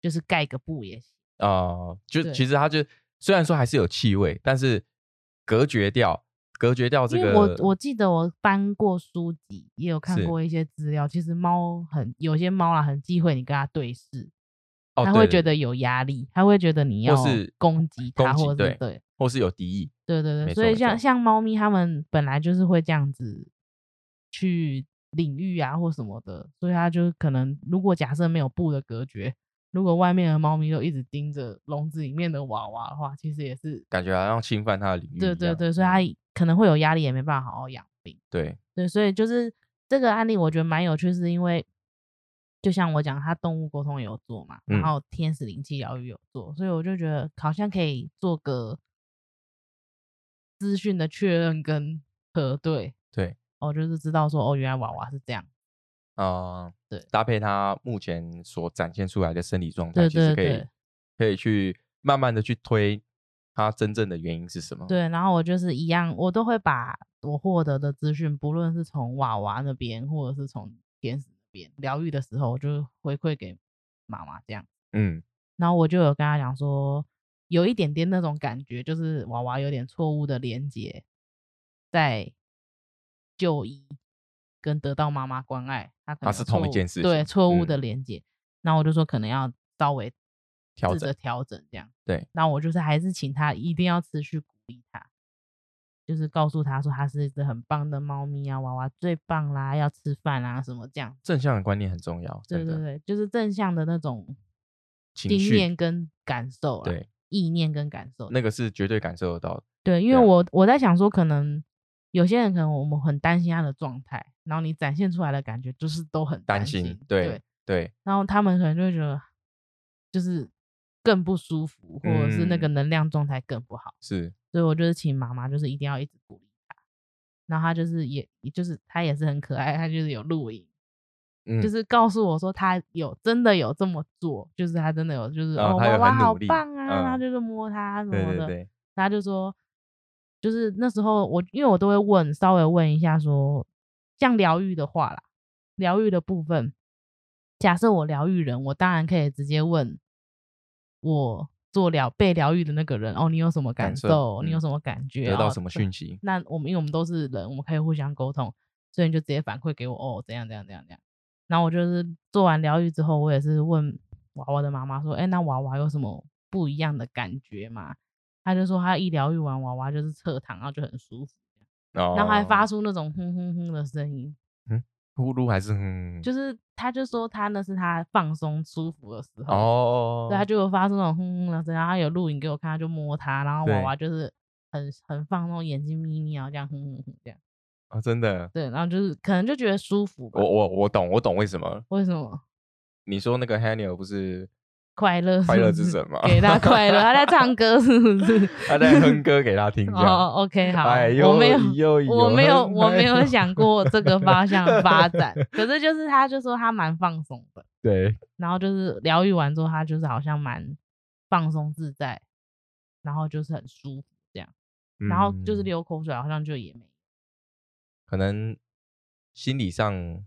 就是盖个布也行。啊，就其实他就虽然说还是有气味，但是隔绝掉隔绝掉这个，我我记得我翻过书籍，也有看过一些资料，其实猫很有些猫啊很忌讳你跟它对视，哦它会觉。得有压力，它会觉得你要是攻击它，或者是对对或是有敌意，对对对，所以像像猫咪，它们本来就是会这样子去领域啊或什么的，所以它就可能如果假设没有布的隔绝，如果外面的猫咪都一直盯着笼子里面的娃娃的话，其实也是感觉好像侵犯它的领域。对对对，所以嗯它可能会有压力，也没办法好好养病。对对，所以就是这个案例，我觉得蛮有趣，是因为就像我讲，他动物沟通也有做嘛，嗯然后天使灵气疗愈有做，所以我就觉得好像可以做个资讯的确认跟核对，对哦，就是知道说哦，原来娃娃是这样，啊，对搭配他目前所展现出来的生理状态，对其实可以可以去慢慢的去推他真正的原因是什么。对，然后我就是一样，我都会把我获得的资讯，不论是从娃娃那边，或者是从天使那边疗愈的时候，我就回馈给妈妈这样。嗯，然后我就有跟他讲说，有一点点那种感觉，就是娃娃有点错误的连接，在就医跟得到妈妈关爱，他可能它是同一件事情对错误嗯的连接。然后我就说可能要稍微调整调整这样。对，那我就是还是请他一定要持续鼓励他，就是告诉他说他是一只很棒的猫咪啊，娃娃最棒啦，要吃饭啊什么这样。正向的观念很重要，对对对，就是正向的那种经验跟感受啦，对，意念跟感受。那个是绝对感受得到的。对，因为我我在想说，可能有些人可能我们很担心他的状态，然后你展现出来的感觉就是都很担心，心，对对然后他们可能就会觉得就是更不舒服，或者是那个嗯。能量状态更不好。是，所以我就是请妈妈，就是一定要一直鼓励他。然后他就是也，也就是他也是很可爱，他就是有录影，嗯，就是告诉我说他有真的有这么做，就是他真的有就是、哦哦他有娃娃好棒啊，然后嗯。就是摸他什么的，对对对，他就说，就是那时候我因为我都会问，稍微问一下说，像疗愈的话啦，疗愈的部分，假设我疗愈人，我当然可以直接问我做疗被疗愈的那个人，哦，你有什么感感受受？你有嗯什么感觉？哦得到什么对讯息？那我们因为我们都是人，我们可以互相沟通，所以你就直接反馈给我，哦，怎样怎样怎样怎样。然后我就是做完疗愈之后，我也是问娃娃的妈妈说，哎，那娃娃有什么不一样的感觉吗？他就说他一疗愈完娃娃就是侧躺，然后就很舒服，然然后还发出那种哼哼哼的声音，嗯呼噜还是哼，就是？他就说他那是他放松舒服的时候，哦，对，他就有发出那种哼哼的声音，然后他有录影给我看，他就摸他，然后娃娃就是很很放松，眼睛眯眯啊，这样哼哼哼这样。啊，真的，对，然后就是可能就觉得舒服吧。我我我懂，我懂为什么为什么？你说那个 Haniel 不是快乐。是快乐是之神吗？给他快乐，他在唱歌是不是？他在哼歌给他听。哦，OK，好，哎，我没有，我没有，我没有想过这个方向发展。可是就是他就说他蛮放松的，对，然后就是疗愈完之后，他就是好像蛮放松自在，然后就是很舒服这样，然后就是嗯流口水好像就也没。可能心理上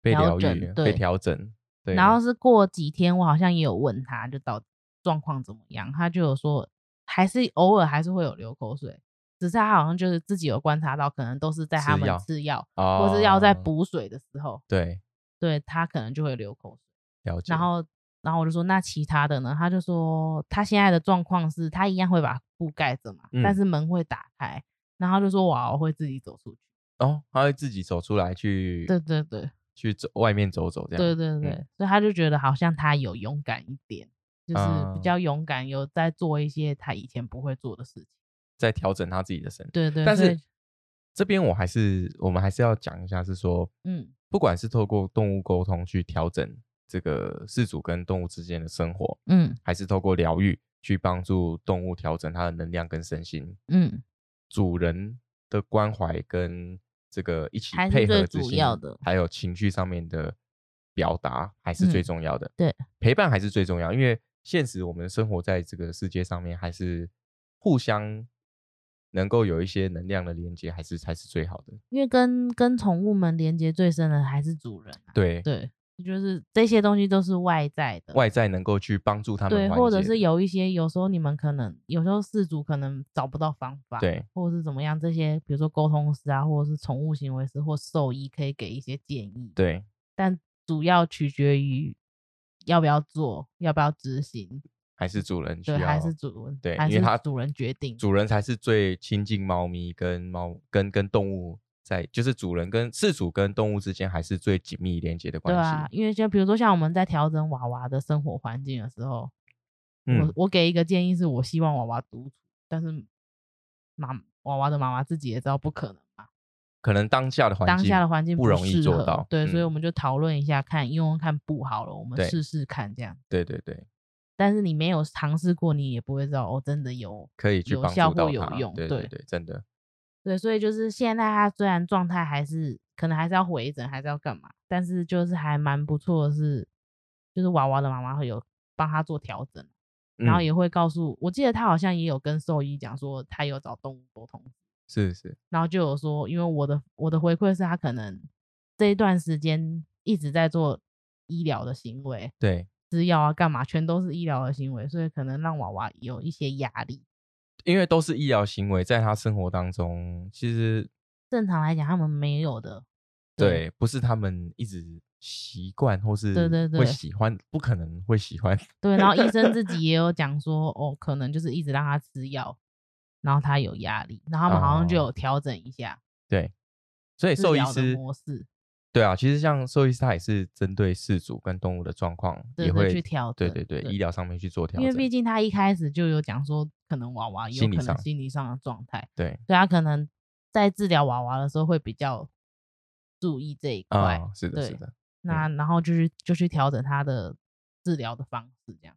被调疗愈、被调整，对，然后是过几天，我好像也有问他，就到底状况怎么样，他就有说还是偶尔还是会有流口水，只是他好像就是自己有观察到，可能都是在他们吃药或是要在补水的时候，对对他可能就会流口水。了解，然后，然后我就说那其他的呢？他就说他现在的状况是他一样会把布盖着嘛，但嗯是门会打开，然后就说娃娃会自己走出去。哦，他会自己走出来去，对对对。去走外面走走这样，对对对，嗯所以他就觉得好像他有勇敢一点，就是比啊较勇敢，有在做一些他以前不会做的事情。在调整他自己的身体。对对，但是这边我还是我们还是要讲一下，是说，嗯，不管是透过动物沟通去调整这个饲主跟动物之间的生活，嗯还是透过疗愈去帮助动物调整它的能量跟身心。嗯，主人的关怀跟这个一起配合最主执行要的还有情绪上面的表达，还是最嗯重要的。对，陪伴还是最重要，因为现实我们生活在这个世界上面，还是互相能够有一些能量的连接，还是才是最好的。因为跟跟宠物们连接最深的还是主人、啊。对，对，就是这些东西都是外在的。外在能够去帮助他们对，或者是有一些，有时候你们可能有时候饲主可能找不到方法，对，或者是怎么样，这些比如说沟通师啊，或者是宠物行为师或兽医可以给一些建议，对。但主要取决于要不要做，要不要执行，还是主人需对，还是主人，对，还因为他主人决定，主人才是最亲近猫咪跟猫跟跟动物在，就是主人跟饲主跟动物之间还是最紧密连接的关系。对啊，因为就比如说像我们在调整娃娃的生活环境的时候，嗯。我我给一个建议是我希望娃娃独处，但是妈娃娃的妈妈自己也知道不可能嘛，可能当下的环境当下的环境不容易适合做到，对，所以嗯。我们就讨论一下，看用用看不好了，我们试试看这样。对对对，但是你没有尝试过，你也不会知道哦，真的有可以去帮有效助到他或有用，对对对，真的，对，所以就是现在他虽然状态还是可能还是要回诊，还是要干嘛，但是就是还蛮不错的是，就是娃娃的妈妈会有帮他做调整，然后嗯。也会告诉，我记得他好像也有跟兽医讲说，他有找动物沟通，是是，然后就有说，因为我的我的回馈是他可能这一段时间一直在做医疗的行为，对，吃药啊干嘛，全都是医疗的行为，所以可能让娃娃有一些压力。因为都是医疗行为，在他生活当中，其实正常来讲，他们没有的，对，不是他们一直习惯或是对对对。会喜欢，不可能会喜欢，对，然后医生自己也有讲 说，哦，可能就是一直让他吃药，然后他有压力，然后他们好像就哦。有调整一下对，所以治兽医的师模式，对啊，其实像兽医师他也是针对饲主跟动物的状况，也会去调对整对对对医疗上面去做。调整因为毕，竟他一开始就有讲说，可能娃娃有可能心理上的状态，对。所以他可能在治疗娃娃的时候会比较注意这一块。啊，是的，是的，那。然后就是就去调整他的治疗的方式，这样。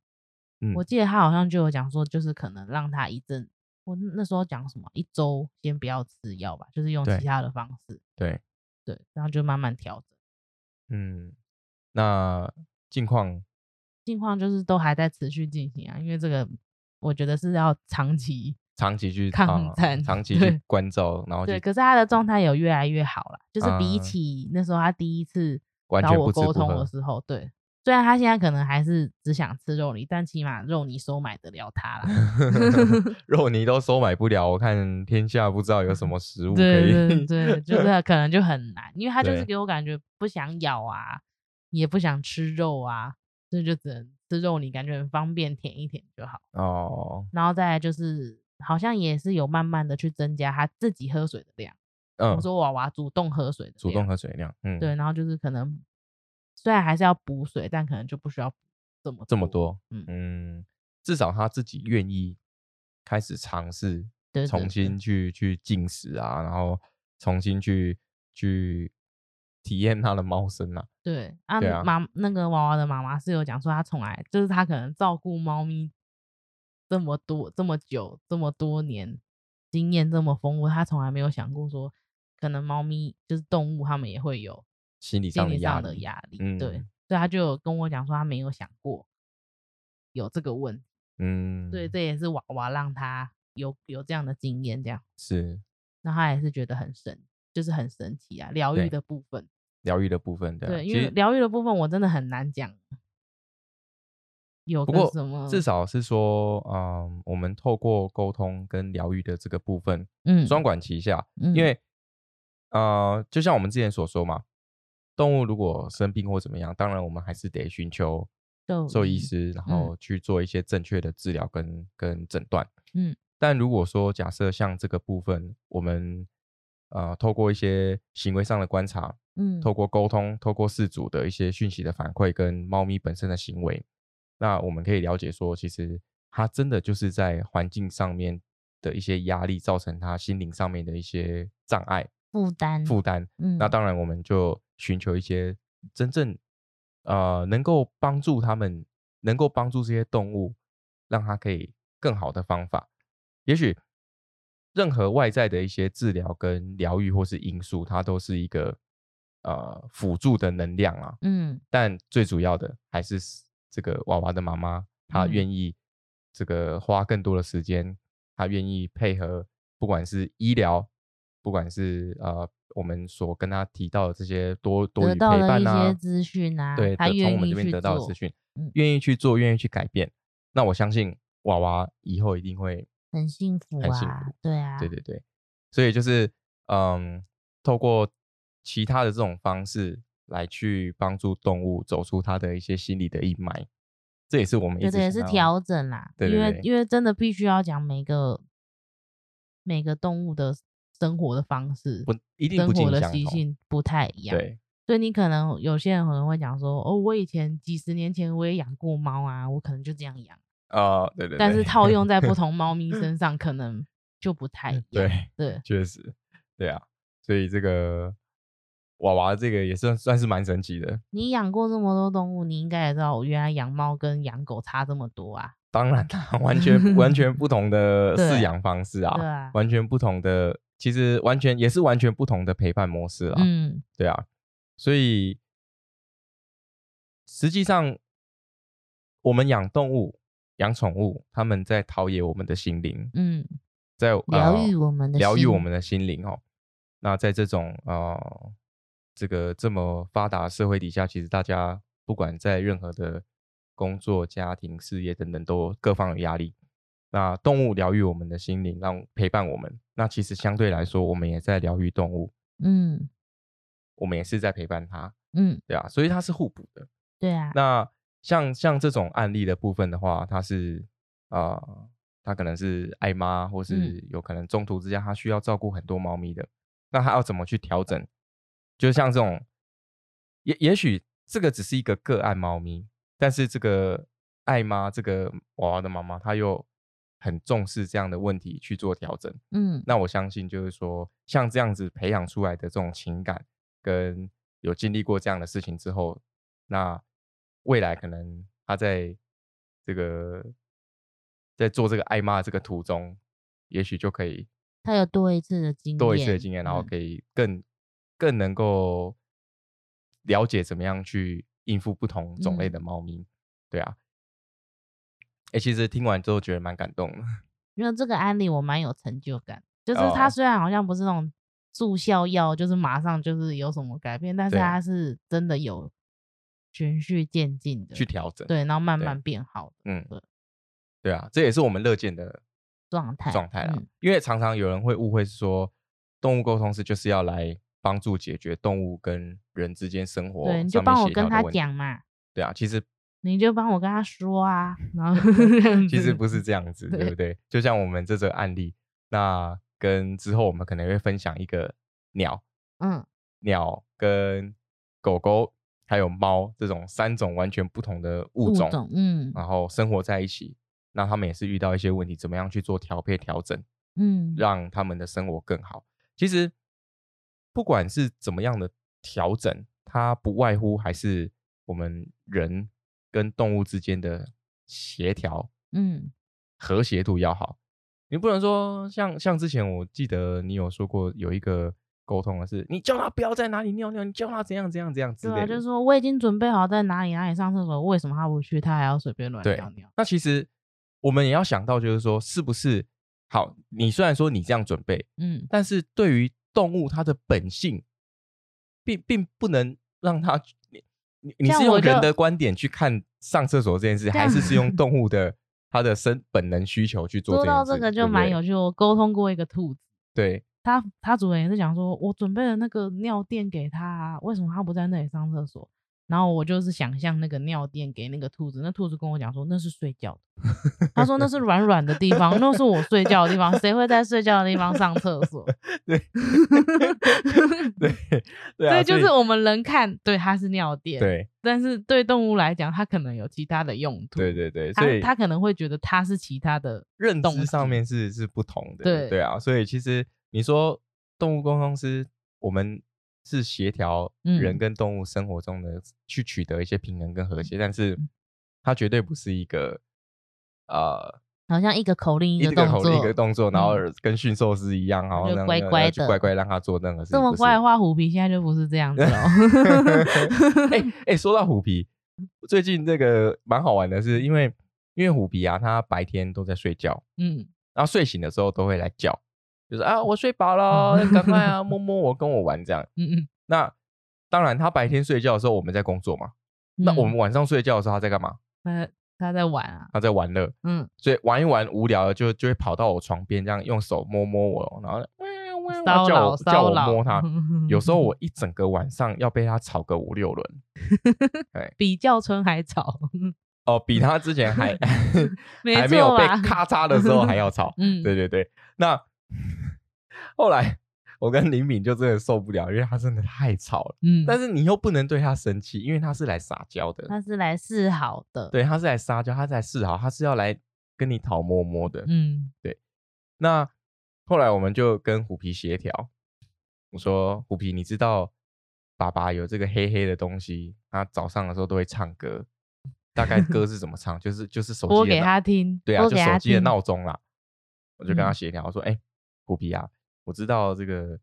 嗯。我记得他好像就有讲说，就是可能让他一阵，我那时候讲什么，一周先不要吃药吧，就是用其他的方式，对，对，然后就慢慢调整。嗯，那近况？近况就是都还在持续进行啊，因为这个我觉得是要长期长期去啊抗战长 期去关照，然后对，可是他的状态有越来越好了，就是比啊起那时候他第一次找我沟通的时候，对，虽然他现在可能还是只想吃肉泥，但起码肉泥收买得了他啦。肉泥都收买不了，我看天下不知道有什么食物可对以对 对，就是可能就很难，因为他就是对给我感觉不想咬啊，也不想吃肉啊，所以就只能吃肉泥，感觉很方便，舔一舔就好。哦，然后再来就是，好像也是有慢慢的去增加他自己喝水的量。嗯我，说娃娃主动喝水的主动喝水量，嗯，对，然后就是可能虽然还是要补水，但可能就不需要这么这么多，嗯。嗯，至少他自己愿意开始尝试，重新。去去进食啊，然后重新去去体验他的猫生啊，对啊，对啊。妈那个娃娃的妈妈是有讲说，她从来就是她可能照顾猫咪这么多这么久这么多年，经验这么丰富，她从来没有想过说，可能猫咪就是动物，它们也会有心理上的压力，压力。嗯对，所以他就有跟我讲说，他没有想过有这个问题。嗯，对，这也是娃娃让他有有这样的经验，这样，是那他也是觉得很神，就是很神奇啊，疗愈的部分。疗愈的部分，对啊，对，因为疗愈的部分我真的很难讲，有不过个什么至少是说，嗯，我们透过沟通跟疗愈的这个部分，嗯双管齐下，嗯因为呃，就像我们之前所说嘛，动物如果生病或怎么样，当然我们还是得寻求兽医师，然后去做一些正确的治疗跟跟诊断。嗯但如果说假设像这个部分，我们呃透过一些行为上的观察，嗯透过沟通，透过饲主的一些讯息的反馈跟猫咪本身的行为，那我们可以了解说，其实它真的就是在环境上面的一些压力，造成它心灵上面的一些障碍负担负担。嗯那当然，我们就寻求一些真正呃能够帮助他们，能够帮助这些动物，让它可以更好的方法。也许任何外在的一些治疗跟疗愈或是因素，它都是一个呃辅助的能量啊。嗯但最主要的还是这个娃娃的妈妈，她嗯愿意这个花更多的时间，她愿意配合，不管是医疗，不管是呃我们所跟他提到的这些多多余得到陪的一些资讯啊，对，他从愿意去我们这边得到的做资讯嗯，愿意去做，愿意去改变，那我相信娃娃以后一定会很幸福很幸啊福，对啊，对对对，所以就是嗯，透过其他的这种方式来去帮助动物走出它的一些心理的阴霾，这也是我们一觉得也是调整啦，因为对对对。因为真的必须要讲每个每个动物的生活的方式，不一定不生活的习性不太一样，对。所以你可能有些人可能会讲说，哦，我以前几十年前我也养过猫啊，我可能就这样养，啊，对对，对但是套用在不同猫。咪 身上，可能就不太一样，对对，确实对啊，所以这个娃娃这个也算算是蛮神奇的，你养过这么多动物，你应该也知道，我原来养猫跟养狗差这么多啊，当然啦，完全完全 不同的饲养方式啊，对啊，完全不同的，其实完全也是完全不同的陪伴模式啦。嗯对啊，所以实际上我们养动物、养宠物，他们在陶冶我们的心灵，嗯，在疗呃愈我们的疗愈我们的心灵哦。那在这种呃这个这么发达的社会底下，其实大家不管在任何的工作、家庭、事业等等，都各方有压力。那动物疗愈我们的心灵，让陪伴我们。那其实相对来说，我们也在疗愈动物，嗯。我们也是在陪伴它，嗯，对啊，所以它是互补的。对啊，那像像这种案例的部分的话，它是啊、呃，它可能是爱妈，或嗯。是有可能中途之间它需要照顾很多猫咪的，那它要怎么去调整？就像这种，也也许这个只是一个个案猫咪，但是这个爱妈这个娃娃的妈妈，她又很重视这样的问题去做调整。嗯那我相信就是说，像这样子培养出来的这种情感，跟有经历过这样的事情之后，那未来可能他在这个在做这个挨骂这个途中，也许就可以他有多一次的经验，多一次的经验，然后嗯可以更更能够了解怎么样去应付不同种类嗯的猫咪。对啊，哎、其实听完之后觉得蛮感动的。因为这个案例我蛮有成就感，就是哦它虽然好像不是那种速效药，就是马上就是有什么改变，但是对它是真的有循序渐进的去调整，对，然后慢慢变好的嗯对，对啊，这也是我们乐见的状态状态啦。嗯因为常常有人会误会是说，动物沟通师就是要来帮助解决动物跟人之间生活对，你就帮我跟他。讲嘛，对啊，其实你就帮我跟他说啊，然后 其实 不是这样子，对对不对？就像我们这则案例，那跟之后我们可能会分享一个鸟、嗯鸟跟狗狗还有猫这种三种完全不同的物种，嗯然后生活在一起，那他们也是遇到一些问题，怎么样去做调配调整？嗯让他们的生活更好。其实不管是怎么样的调整，它不外乎还是我们人跟动物之间的协调嗯和谐度要好。你不能说像像之前我记得你有说过有一个沟通的是，你叫他不要在哪里尿尿，你叫他怎样怎样怎样之对啊，就是说我已经准备好在哪里哪里上厕所，为什么他不去，他还要随便乱尿尿？那其实我们也要想到，就是说是不是好？你虽然说你这样准备，嗯但是对于动物它的本性，并并不能让它你是用人的观点去看上厕所这件事，还是是用动物 的它的生本能需求去做说这件事？到这个就蛮有趣，我沟通过一个兔子。对它它主人也是讲说，我准备了那个尿垫给它、啊，为什么它不在那里上厕所？然后我就是想象那个尿垫给那个兔子，那兔子跟我讲说那是睡觉的，他说那是软软的地方，那是我睡觉的地方，谁会在睡觉的地方上厕所？对 对对啊，就所以是我们人看对它是尿垫，，对但是对动物来讲，它可能有其他的用途，对对对，所以它可能会觉得它是其他的，认知上面是是不同的，对对啊，所以其实你说动物沟通师，我们是协调人嗯跟动物生活中的去取得一些平衡跟和谐，但是它绝对不是一个呃好像一个口令一一个动个口令一个，动作，然后嗯跟驯兽师一样，好就像那乖乖的乖乖让它做任何事情。这么乖的话，虎皮现在就不是这样子喽。哎哎、说到虎皮，最近这个蛮好玩的是，因为因为虎皮啊，它白天都在睡觉，嗯，然后睡醒的时候都会来叫，就是啊我睡饱了，赶快啊摸摸我，跟我玩这样。嗯嗯，那当然，他白天睡觉的时候我们在工作嘛，那我们晚上睡觉的时候他在干嘛？他他在玩啊，他在玩乐，嗯，所以玩一玩无聊了就就会跑到我床边，这样用手摸摸我，然后骚扰叫我叫我扰，摸他。有时候我 一整个晚上要被他吵个五六轮，比叫春还吵，哦，比他之前还没还没有被？咔嚓的时候还要吵。嗯，对对对，那后来我跟林敏就真的受不了，因为他真的太吵了。嗯，但是你又不能对他生气，因为他是来撒娇的。他是来示好的，，对，他是来撒娇，他是来示好，他是要来跟你讨摸摸的。嗯对那后来我们就跟虎皮协调，我说虎皮，你知道爸爸有这个黑黑的东西，他早上的时候都会唱歌，大概歌是怎么唱？就是就是手播给机的闹他听，对啊，就手机的闹钟啦。我就跟他嗯协调，我说，哎、虎皮啊，我知道这个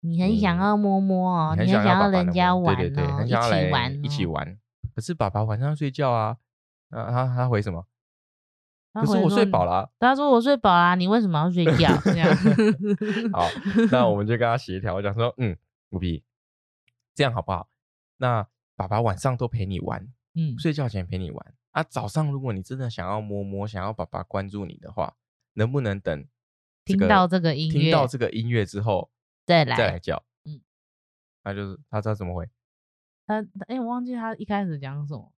你很想要摸摸哦，你很很想要人家玩摸对对对，一想要来起玩，一起。玩。可是爸爸晚上要睡觉啊，啊他他回什么？他可是我回说你睡饱了啊、他说我睡饱啦，你为什么要睡觉？这样，好，那我们 就跟他协调，我讲说，嗯，虎皮，这样好不好？那爸爸晚上都陪你玩，嗯，睡觉前陪你玩啊。早上如果你真的想要摸摸，想要爸爸关注你的话，能不能等听到这个音乐听到这个音乐之后再再来来。叫？嗯，他就是他知道怎么回，他哎，我忘记他一开始讲什么，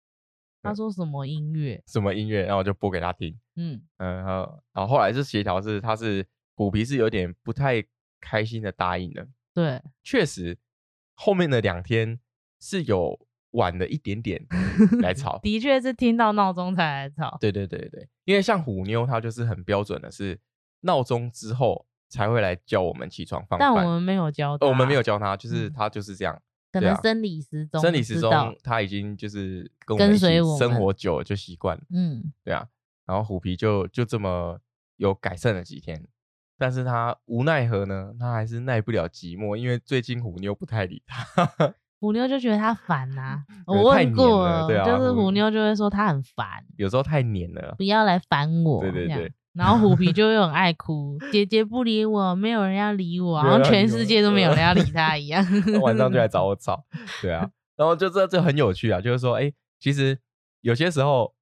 他说什么音乐？什么音乐，然后我就播给他听。嗯嗯，然后然后后来是协调是他是虎皮是有点不太开心的答应了，对，确实后面的两天是有晚了一点点来 吵。的确是听到闹钟才来吵。对对对对，因为像虎妞她就是很标准的是闹钟之后才会来叫我们起床放饭。但我们没有教他，呃我们没有教他，就是他就是这样。可对啊能生理时钟，生理时钟，他已经就是跟我跟们一起生随我们活久了就习惯了。嗯，对啊，然后虎皮就就这么有改善了几天，但是他无奈何呢，他还是耐不了寂寞，因为最近虎妞不太理他。虎妞就觉得他烦呐、可能太黏我问过了对啊就是虎虎妞就会说他很烦，有时候太黏了，不要来烦我。这样对对对。然后虎皮就会很爱哭，姐姐不理我，没有人要理我，没好像全世界都没有人要理他一样。晚上就来找我 吵，对啊，然后就这这很有趣啊，就是说，哎，其实有些时候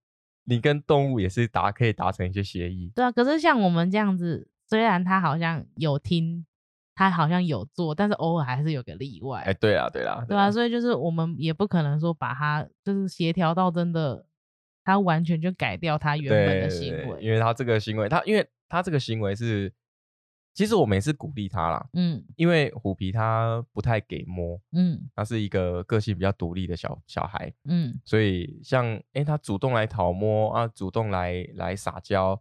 你跟动物也是达可以达成一些协议，对啊，可是像我们这样子，虽然他好像有听，他好像有做，但是偶尔还是有个例外。哎，对啊，对啊，对啊，所以就是我们也不可能说把它就是协调到真的，他完全就改掉他原本的行为。对因为他这个行为，他因为他这个行为是，其实我们也是鼓励他啦，嗯。因为虎皮他不太给摸，嗯。他是一个个性比较独立的小小孩，嗯。所以像诶他主动来讨摸啊，主动来来撒娇，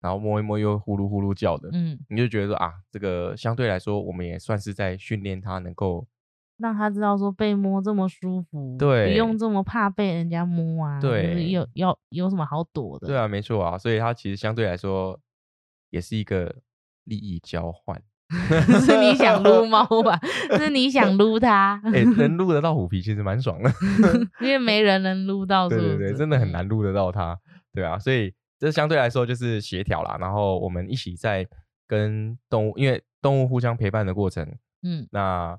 然后摸一摸又呼噜呼噜叫的，嗯，你就觉得说啊，这个相对来说，我们也算是在训练他能够让他知道说被摸这么舒服，对不用这么怕被人家摸啊，就是对有要有什么好躲的？对啊，没错啊，所以它其实相对来说也是一个利益交换。是你想撸猫 吧？是你想撸它，哎、能撸 得到虎皮其实蛮爽的。因为没人能撸到，对对对，真的很。难撸得到它，对啊，所以这相对来说就是协调啦。然后我们一起在跟动物，因为动物互相陪伴的过程，嗯那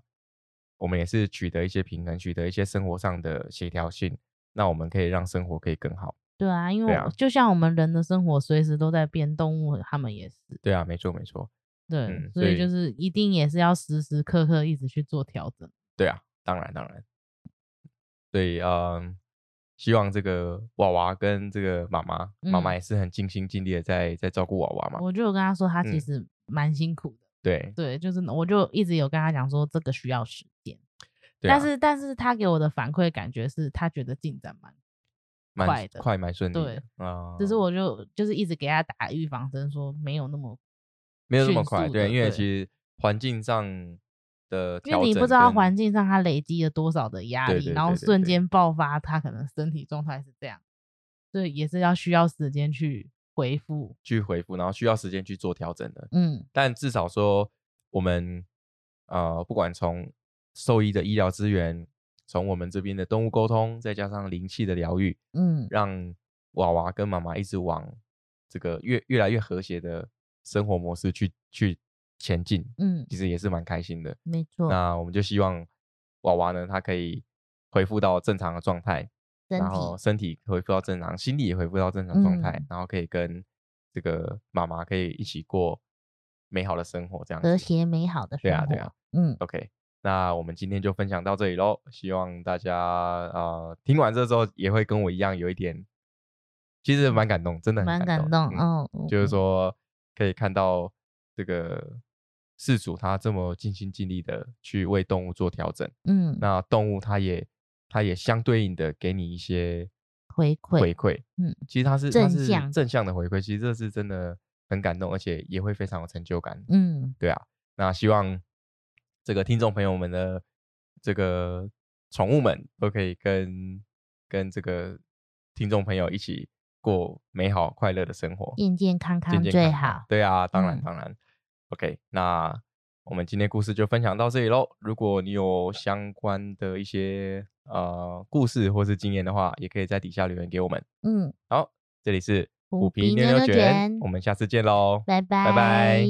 我们也是取得一些平衡，取得一些生活上的协调性，那我们可以让生活可以更好。对啊，因为啊就像我们人的生活随时都在变，动物他们也是。对啊，没错没错，对，嗯所以就是一定也是要时时刻刻一直去做调整。对啊，当然当然。所以嗯，希望这个娃娃跟这个妈妈，妈妈嗯也是很尽心尽力的在在照顾娃娃嘛。我就有跟他说，他其嗯实蛮辛苦的。对，对，就是我就一直有跟他讲说，这个需要时间。对啊。但是但是他给我的反馈感觉是他觉得进展蛮，蛮快的快蛮顺利对的啊。只是我就就是一直给他打预防针，说没有那么没有那么快，速对，因为对。其实环境上的因为整，你不知道环境上他累积了多少的压力，然后对对对。瞬间爆发，他可能身体状态是这样，所以也是要需要时间去恢复。去回复，然后需要时间去做调整的。嗯但至少说，我们呃，不管从兽医的医疗资源，从我们这边的动物沟通，再加上灵气的疗愈，嗯让娃娃跟妈妈一直往这个越越来越和谐的生活模式去去前进，嗯，其实也是蛮开心的。没错，那我们就希望娃娃呢，他可以恢复到正常的状态，身然后身体恢复到正常，心理也恢复到正常状态，嗯然后可以跟这个妈妈可以一起过美好的生活，这样子。和谐美好的生活。对啊，对啊。嗯 OK，那我们今天就分享到这里喽。希望大家呃听完这之后也会跟我一样有一点，其实蛮感动，真的很蛮感感动。嗯嗯，就是嗯，说可以看到这个事主他这么尽心尽力的去为动物做调整，嗯，那动物它也它也相对应的给你一些回馈回馈，嗯，其实它是它是正向正向的回馈，其实这是真的很感动，而且也会非常有成就感。嗯对啊，那希望这个听众朋友们的这个宠物们都可以跟跟这个听众朋友一起过美好快乐的生活，健健康康最好。对啊，当然嗯当然。OK，那我们今天故事就分享到这里喽。如果你有相关的一些呃故事或是经验的话，也可以在底下留言给我们。嗯，好，这里是虎皮妞皮妞妞卷卷，我们下次见喽，拜拜拜拜